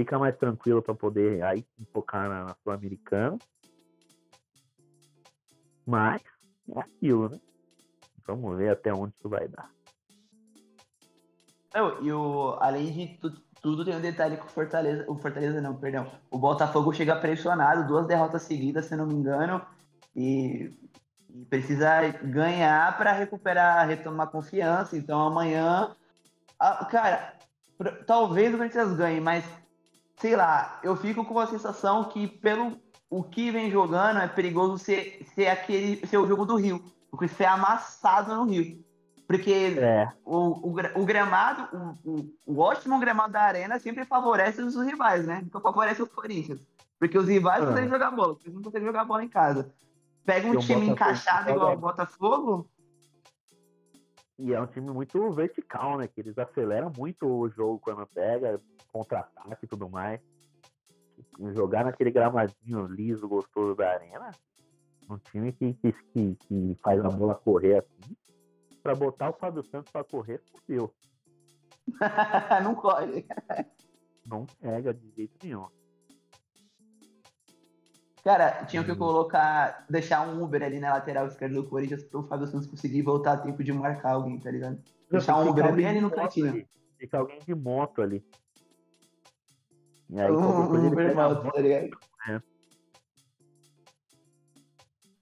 Fica mais tranquilo para poder aí focar na, na Sul-Americana. Mas é aquilo, né? Vamos ver até onde isso vai dar. Não, e o, além de tu- tudo, tem um detalhe que o Fortaleza. O Fortaleza não, perdão. O Botafogo chega pressionado, duas derrotas seguidas, se não me engano. E, e precisa ganhar para recuperar, retomar confiança. Então amanhã. ah, cara, pra- talvez o Corinthians ganhe, mas sei lá, eu fico com a sensação que pelo o que vem jogando é perigoso ser, ser aquele ser o jogo do Rio. Porque ser amassado no Rio. Porque É, o, o, o gramado, o, o, o ótimo gramado da arena sempre favorece os rivais, né? Então favorece o Corinthians. Porque os rivais Ah. conseguem jogar bola, porque eles não conseguem jogar bola em casa. Pega um time encaixado igual o Botafogo, e é um time muito vertical, né? Que eles aceleram muito o jogo quando pega, contra-ataque e tudo mais. Jogar naquele gramadinho liso, gostoso da arena. Um time que, que, que, que faz a bola correr assim. Pra botar o Fábio Santos pra correr, fodeu. não corre. Não pega de jeito nenhum. Cara, tinha que Hum. colocar, deixar um Uber ali na lateral esquerda do Corinthians pro Fábio Santos conseguir voltar a tempo de marcar alguém, tá ligado? Deixar um Uber bem ali no cantinho. Fica alguém de moto ali. E aí, Um, Uber moto, tá ligado? É.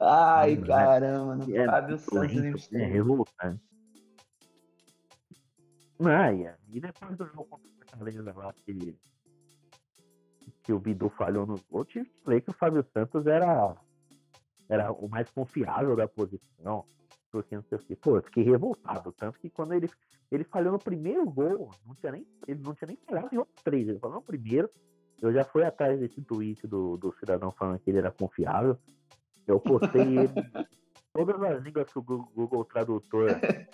Ai, Não, é- caramba, é Fábio muito Santos é Michel. revoltante. Ah, e e depois do jogo contra o Fortaleza lá, que, que o Bidu falhou no gol, tive que falei que o Fábio Santos era, era o mais confiável da posição, porque não sei o que. Pô, eu fiquei revoltado, tanto que quando ele, ele falhou no primeiro gol, não tinha nem, ele não tinha nem falhado em outros três, ele falou no primeiro, eu já fui atrás desse tweet do, do cidadão falando que ele era confiável, eu postei ele todas as línguas que o Google, Tradutor é,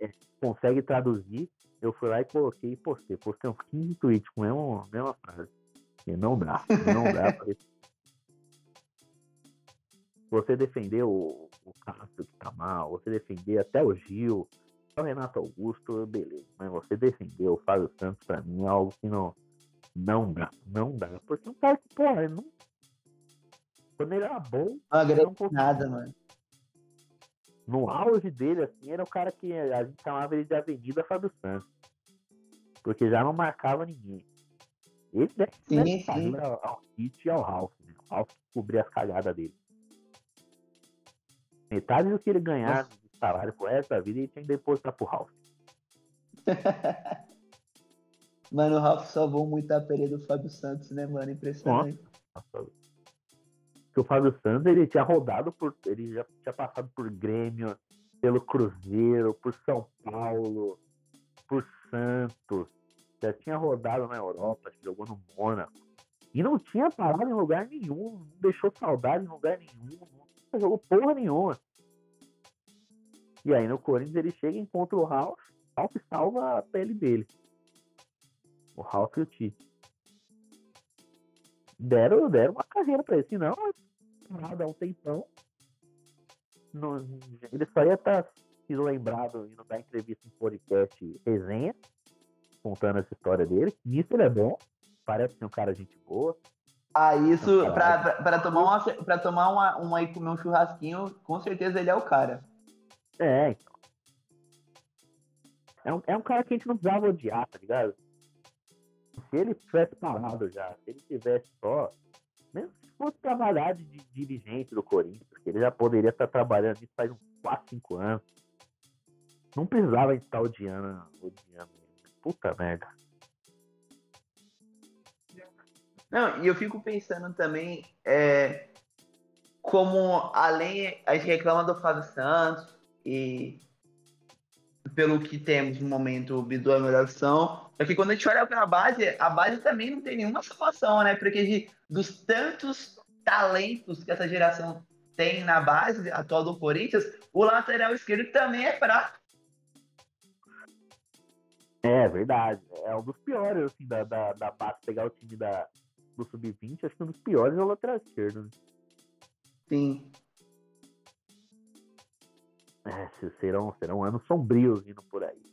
é, consegue traduzir, eu fui lá e coloquei e postei. Postei uns 15 tweets com a mesma, mesma frase. E não dá, não dá pra Você defender o, o Cássio que tá mal, você defender até o Gil, o Renato Augusto, beleza. Mas você defender o Fábio Santos pra mim é algo que não, não dá, não dá. Porque um cara que, pô, ele não. Quando ele era bom, Não agrega nada, mano. no auge dele, assim, era o cara que a gente chamava ele de Avenida Fábio Santos. Porque já não marcava ninguém. Ele deve Sim, deve sim. ao, Kit e ao Ralph, né? O Ralph que cobria as cagadas dele. Metade do que ele ganhar de salário pro resto da vida, ele tinha que depositar pro Ralph. Mano, o Ralf salvou muito a pele do Fábio Santos, né, mano? Impressionante. Nossa. Porque o Fábio Santos, ele tinha rodado por. Ele já tinha passado por Grêmio, pelo Cruzeiro, por São Paulo, por Santos. Já tinha rodado na Europa, jogou no Mônaco. E não tinha parado em lugar nenhum, não deixou saudade em lugar nenhum, não jogou porra nenhuma. E aí no Corinthians ele chega e encontra o Ralf, Ralf salva a pele dele. O Ralf e o Tite deram, deram uma carreira pra ele. Senão, parado há um tempão. Ele só ia estar sido lembrado indo dar entrevista em podcast resenha, contando essa história dele. Nisso ele é bom, parece ser um cara gente boa. Ah, isso, pra, pra, pra tomar, uma, pra tomar uma, uma e comer um churrasquinho, com certeza ele é o cara. É, então. É um, é um cara que a gente não precisava odiar, tá ligado? Se ele tivesse parado já, se ele tivesse só. Mesmo se fosse trabalhar de, de dirigente do Corinthians, que ele já poderia estar trabalhando nisso faz uns 4, 5 anos. Não precisava estar odiando, odiando ele. Puta merda. Não, e eu fico pensando também é, como além a gente reclama do Fábio Santos e pelo que temos no momento o Bidu é a melhor opção, é que quando a gente olha para a base, a base também não tem nenhuma salvação, né? Porque de, dos tantos talentos que essa geração tem na base atual do Corinthians, o lateral esquerdo também é fraco. É verdade. É um dos piores, assim, da, da, da base. Pegar o time da, do Sub-20, acho que um dos piores é o lateral esquerdo. Né? Sim. É, serão, serão anos sombrios vindo por aí.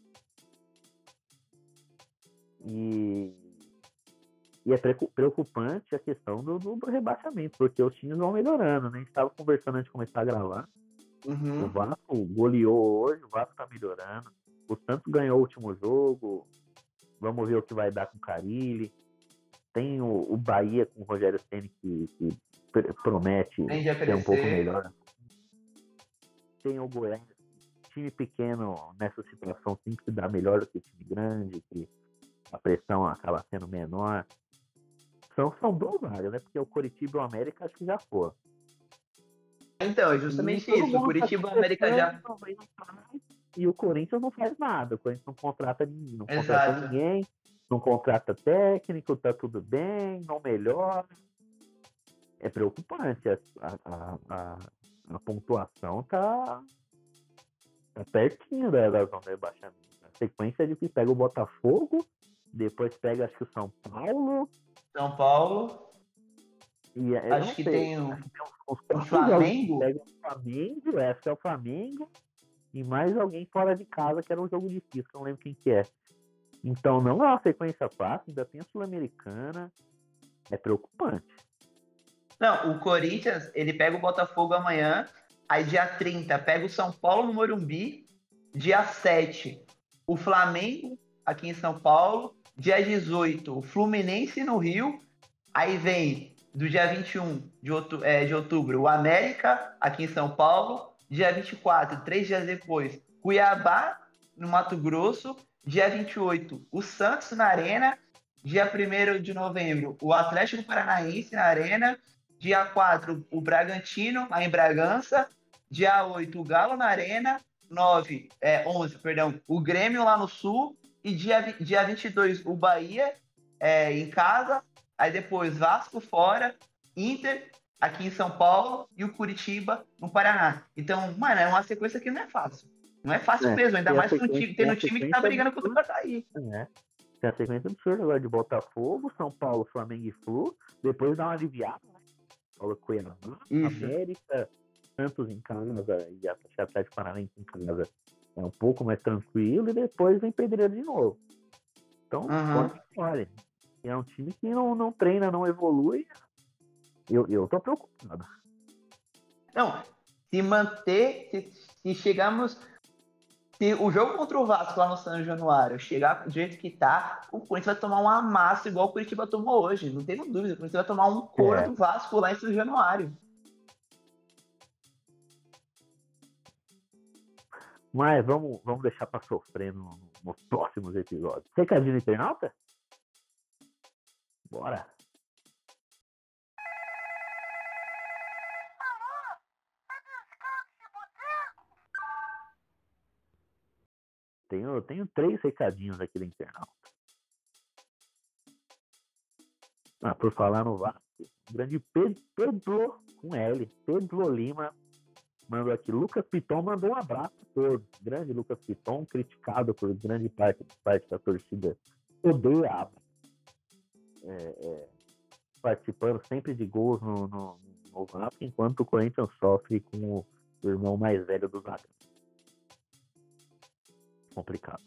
E, e é preocupante a questão do, do, rebaixamento, porque os times vão melhorando, né? A gente estava conversando antes de começar a gravar. Uhum. O Vasco goleou hoje, o Vasco tá melhorando. O Santos ganhou o último jogo. Vamos ver o que vai dar com o Carilli. Tem o, o Bahia com o Rogério Senna que, que promete ser um pouco melhor. Tem o Goiás, time pequeno nessa situação sempre dá melhor do que time grande, que a pressão acaba sendo menor. São, são duas vagas, né? Porque o Curitiba e o América acho que já foram. Então, é justamente isso. O tá Curitiba e o América já. E o Corinthians não faz nada. O Corinthians não contrata, não contrata ninguém, não contrata técnico, tá tudo bem, não melhora. É preocupante. A, a, a, a pontuação tá, tá pertinho da, da zona de rebaixamento. A sequência é de que pega o Botafogo, depois pega acho que o São Paulo. São Paulo. E, acho que sei, tem o, os, o Flamengo. Pega o Flamengo, essa é o Flamengo. E mais alguém fora de casa, que era um jogo difícil, que eu não lembro quem que é. Então não é uma sequência fácil, ainda tem a Sul-Americana. É preocupante. Não, o Corinthians, ele pega o Botafogo amanhã, aí dia 30 pega o São Paulo no Morumbi, dia 7 o Flamengo aqui em São Paulo, dia 18 o Fluminense no Rio, aí vem do dia 21 de, outubro, é, de outubro o América aqui em São Paulo, dia 24, três dias depois, Cuiabá no Mato Grosso, dia 28 o Santos na Arena, dia 1 de novembro o Atlético Paranaense na Arena, Dia 4, o Bragantino, lá em Bragança. Dia 8, o Galo na Arena. 9, é, 11, perdão, o Grêmio lá no Sul. E dia, dia 22, o Bahia é, em casa. Aí depois Vasco fora. Inter aqui em São Paulo. E o Curitiba no Paraná. Então, mano, é uma sequência que não é fácil. Não é fácil é, mesmo, ainda mais com time, tendo um time que tá brigando contra o cair. É. Tem a sequência absurda agora de Botafogo, São Paulo, Flamengo e Flu. Depois dá uma aliviada, né? Paulo Cuiabá, América, Santos em casa e Atlético Paranaense em casa é um pouco mais tranquilo e depois vem Pedreiro de novo. Então, uhum. olha, é um time que não, não treina, não evolui. Eu, eu tô preocupado. Não, se manter, se, se chegarmos se o jogo contra o Vasco lá no São Januário chegar do jeito que tá, o Corinthians vai tomar um amasso igual o Curitiba tomou hoje. Não tenho dúvida. O Corinthians vai tomar um couro é. do Vasco lá em São Januário. Mas vamos, vamos deixar para sofrer no, nos próximos episódios. Recadinho do internauta? Bora! Tenho, tenho três recadinhos aqui do internauta. Ah, por falar no Vasco, o grande Pedro, Pedro com L, Pedro Lima mandou aqui. Lucas Piton mandou um abraço todos. Grande Lucas Piton, criticado por grande parte, parte da torcida. Odeia a é, é, participando sempre de gols no, no, no Vasco, enquanto o Corinthians sofre com o irmão mais velho do Zaga complicado.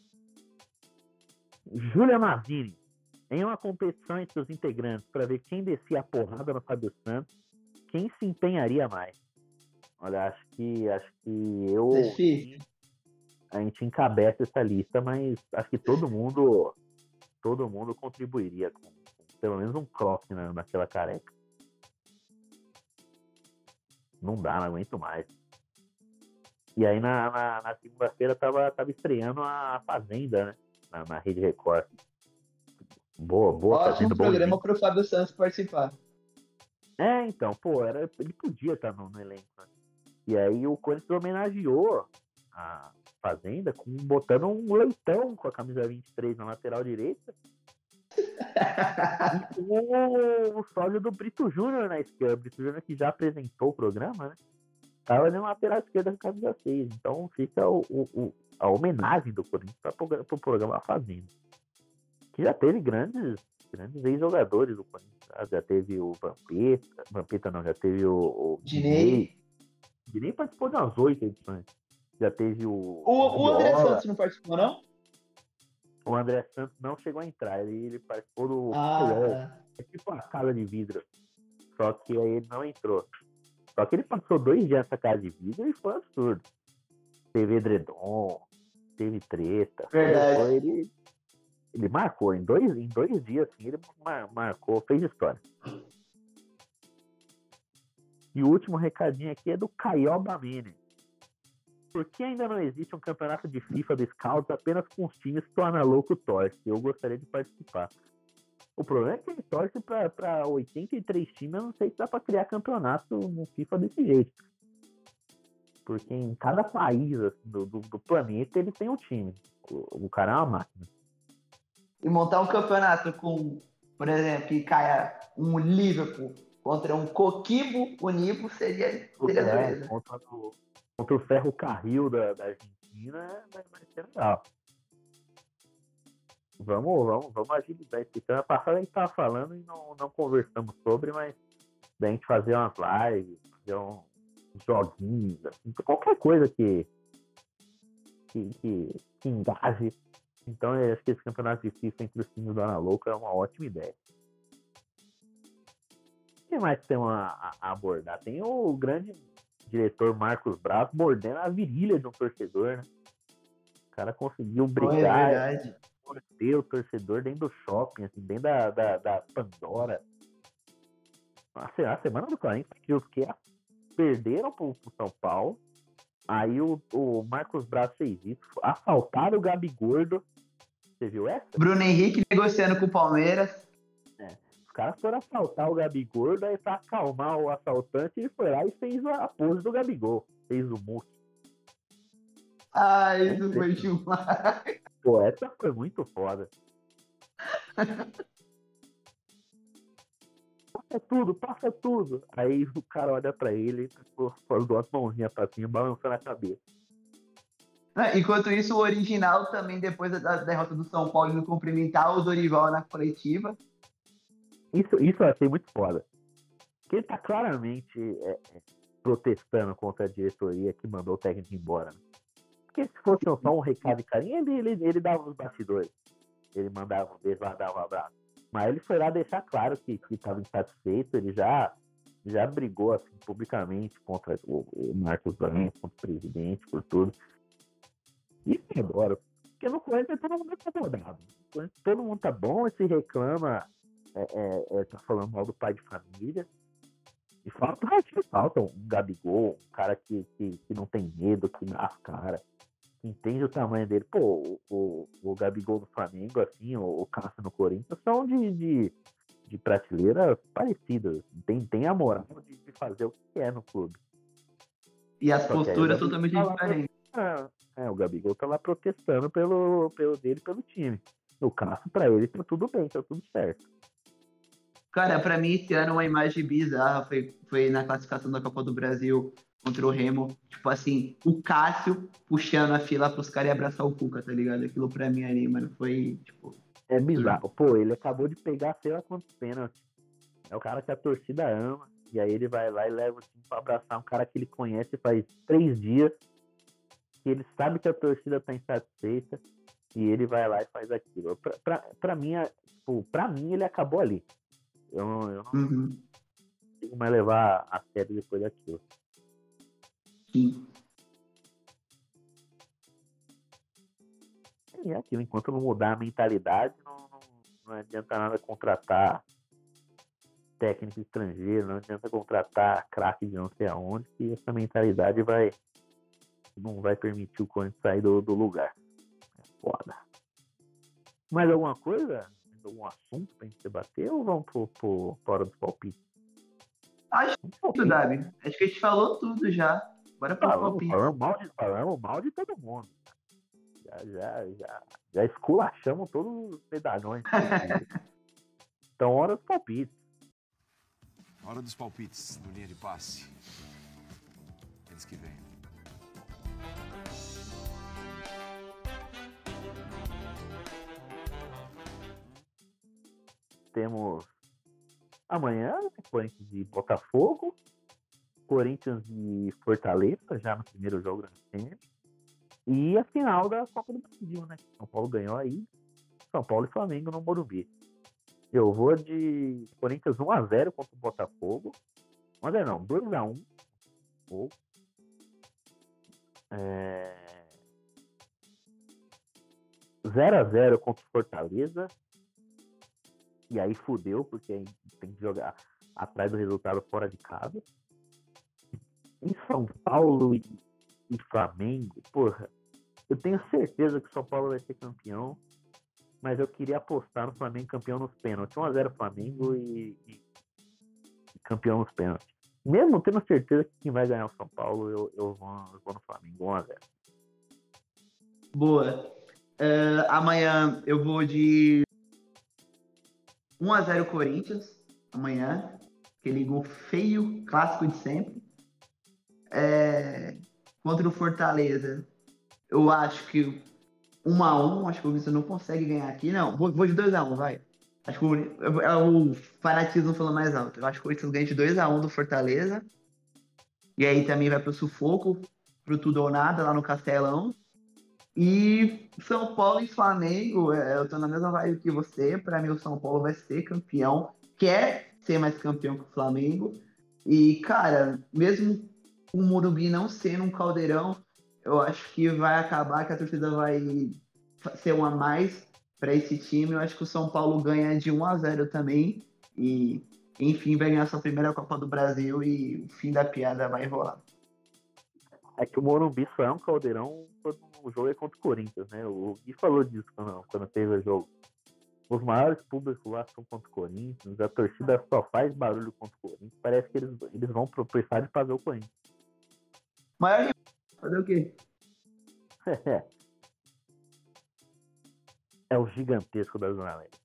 Júlia Mazini, em uma competição entre os integrantes para ver quem descia a porrada no Fábio Santos, quem se empenharia mais? Olha, acho que acho que eu a gente encabeça essa lista, mas acho que todo mundo todo mundo contribuiria com, com pelo menos um croque na, naquela careca. Não dá, não aguento mais. E aí na, na, na segunda-feira tava, tava estreando a Fazenda, né? Na, na Rede Record. Boa, boa, Ótimo fazendo bom. programa elenco. pro Fábio Santos participar. É, então, pô, era, ele podia estar no, no elenco. né? E aí o Corinthians homenageou a Fazenda com, botando um leitão com a camisa 23 na lateral direita e com o, o sódio do Brito Júnior na esquerda. O Brito Júnior que já apresentou o programa, né? Tava na lateral esquerda com camisa 6. Então fica o, o- a homenagem do Corinthians para o programa Fazenda. Que já teve grandes, grandes ex-jogadores do Corinthians. tá? Já teve o Vampeta, Vampeta não, já teve o, o Dinei. Dinei participou de umas oito edições. Já teve o. O, o André. Santos não participou, não? O André Santos não chegou a entrar. Ele, ele participou do. Ah, é, é tipo uma casa de vidro. Só que aí ele não entrou. Só que ele passou dois dias nessa casa de vidro e foi um absurdo. Teve edredom, teve treta. Verdade. foi- ele, ele marcou. Em dois, em dois dias, assim, ele mar- marcou, fez história. E o último recadinho aqui é do Caioba Mene. Por que ainda não existe um campeonato de FIFA do Scouts apenas com os times que o Analouco torce? Eu gostaria de participar. O problema é que ele torce para 83 times, eu não sei se dá para criar campeonato no FIFA desse jeito. Porque em cada país assim, do, do, do planeta ele tem um time. O, o cara é uma máquina. E montar um campeonato com, por exemplo, que caia um Liverpool contra um Coquibo Unibo seria, seria É, contra, o, contra o Ferro Carril da, da Argentina vai, vai ser legal. Vamos, vamos, vamos agilizar isso. Semana passada a gente tava falando e não, não conversamos sobre, mas da gente fazer umas lives, fazer um- joguinhos, assim, qualquer coisa que, que, que, que engaje. Então eu acho que esse campeonato de FIFA entre os times do Ana Louca é uma ótima ideia. O que mais tem a, a- a abordar? Tem o grande diretor Marcos Braz mordendo a virilha de um torcedor, né? O cara conseguiu é brigar, verdade. Morder o torcedor dentro do shopping, assim, dentro da, da, da Pandora. A, a semana do Corinthians, que os que perderam pro, pro São Paulo. Aí o, o Marcos Braz fez isso. Assaltaram o Gabi Gordo. Você viu essa? Bruno Henrique negociando com o Palmeiras. Os caras foram assaltar o Gabigol, daí pra acalmar o assaltante, ele foi lá e fez a pose do Gabigol. Fez o muque. Ah, isso foi demais. Pô, essa foi muito foda. Passa tudo, passa tudo. Aí o cara olha pra ele, pô, faz duas mãozinhas pra cima, balançando a cabeça. Ah, Enquanto isso, o original também, depois da- da derrota do São Paulo, no cumprimentar o Dorival na coletiva. Isso, isso eu achei muito foda. Porque ele tá claramente é, é, protestando contra a diretoria que mandou o técnico embora. né? Porque se fosse só um recado de carinho, ele, ele, ele dava os bastidores. Ele mandava um beijo, lá, dava um abraço. Mas ele foi lá deixar claro que estava insatisfeito, ele já, já brigou assim, publicamente contra o, o Marcos Braz, contra o presidente, por tudo. Eu adoro. Porque no Corinthians todo mundo é acomodado. Todo mundo tá bom, e se reclama, é, é, é, tá falando mal do pai de família. E falta, acho que falta um Gabigol, um cara que, que, que não tem medo, que dá as cara, que entende o tamanho dele. Pô, o, o, o Gabigol do Flamengo, assim, o, o Cássio no Corinthians são de, de, de prateleira parecidas. Tem, tem a moral de, de fazer o que é no clube. E as Só aí posturas totalmente tá diferentes. É, é, o Gabigol tá lá protestando pelo, pelo dele pelo time. O Cássio, pra ele, tá tudo bem, tá tudo certo. Cara, pra mim, esse ano, uma imagem bizarra foi, foi na classificação da Copa do Brasil contra o Remo. Tipo assim, o Cássio puxando a fila pros caras e abraçar o Cuca, tá ligado? Aquilo pra mim ali, mano, foi, tipo... É bizarro. Pô, ele acabou de pegar sei lá quantos pênaltis. É o cara que a torcida ama. E aí ele vai lá e leva o time pra abraçar um cara que ele conhece faz três dias. Que ele sabe que a torcida tá insatisfeita. E ele vai lá e faz aquilo. Pra, pra, pra mim, é- tipo, pra mim, ele acabou ali. Eu, não- eu não Uhum, consigo mais levar a sério depois daquilo. sim. E é aquilo, enquanto não mudar a mentalidade, não, não, não adianta nada contratar técnico estrangeiro, não adianta contratar craque de não sei aonde, que essa mentalidade vai não vai permitir o Corinthians sair do, do lugar. É foda. Mais alguma coisa? Algum assunto pra gente debater ou vamos pro, pro, pra hora dos palpites? Acho pro Tudo, palpite. Davi. Acho que a gente falou tudo já. Bora pro Falamos, palpite. falamos, mal de, falamos mal de todo mundo. Já, já, já, já esculachamos todos os medalhões. então, hora dos palpites. Hora dos palpites do linha de passe. Eles que vêm. Temos amanhã Corinthians e Botafogo, Corinthians e Fortaleza, já no primeiro jogo da Semi, e a final da Copa do Brasil, né? São Paulo ganhou aí, São Paulo e Flamengo no Morumbi. Eu vou de Corinthians 1x0 contra o Botafogo. 1x0 não, 2x1. Ou. É... 0x0 contra o Fortaleza. E aí fudeu, porque tem que jogar atrás do resultado fora de casa. Em São Paulo e, e Flamengo, porra, eu tenho certeza que São Paulo vai ser campeão, mas eu queria apostar no Flamengo campeão nos pênaltis. 1x0 Flamengo e, e- e campeão nos pênaltis. Mesmo tendo certeza que quem vai ganhar o São Paulo, eu, eu, vou, eu vou no Flamengo 1x0. Boa. É, amanhã eu vou de 1x0 Corinthians. Amanhã. Aquele gol feio, clássico de sempre. É, contra o Fortaleza. Eu acho que 1x1. Acho que o Vitor não consegue ganhar aqui. Não, vou, vou de 2x1, vai. Acho que o, é o fanatismo falando mais alto. Eu acho que o Corinthians ganha de 2x1 do Fortaleza. E aí também vai pro sufoco, pro tudo ou nada lá no Castelão. E São Paulo e Flamengo, é, eu tô na mesma vibe que você. Pra mim, o São Paulo vai ser campeão. Quer ser mais campeão que o Flamengo. E, cara, mesmo o Morumbi não sendo um caldeirão, eu acho que vai acabar, que a torcida vai ser uma mais pra esse time. Eu acho que o São Paulo ganha de 1 a 0 também. E, enfim, vai ganhar sua primeira Copa do Brasil e o fim da piada vai rolar. É que o Morumbi só é um caldeirão quando o jogo é contra o Corinthians, né? O Gui falou disso quando, quando teve o jogo. Os maiores públicos lá são contra o Corinthians, a torcida só faz barulho contra o Corinthians. Parece que eles, eles vão pro pro estádio fazer o Corinthians. Maior fazer o quê? é o gigantesco da Zona Leste.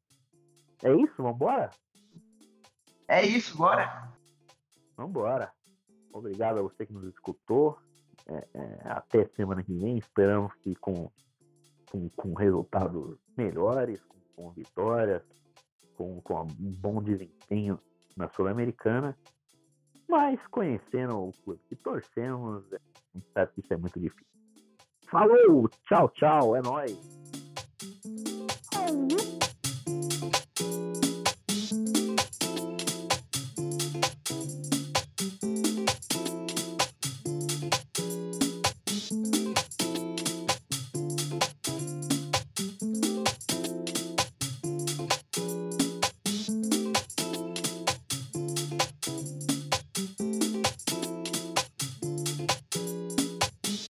É isso? Vambora? É isso, bora! Vambora. Obrigado a você que nos escutou. É, é, até semana que vem. Esperamos que com, com, com resultados melhores, com, com vitórias, com, com um bom desempenho na Sul-Americana. Mas conhecendo o clube que torcemos, a gente sabe que isso é muito difícil. Falou! Tchau, tchau. É nóis.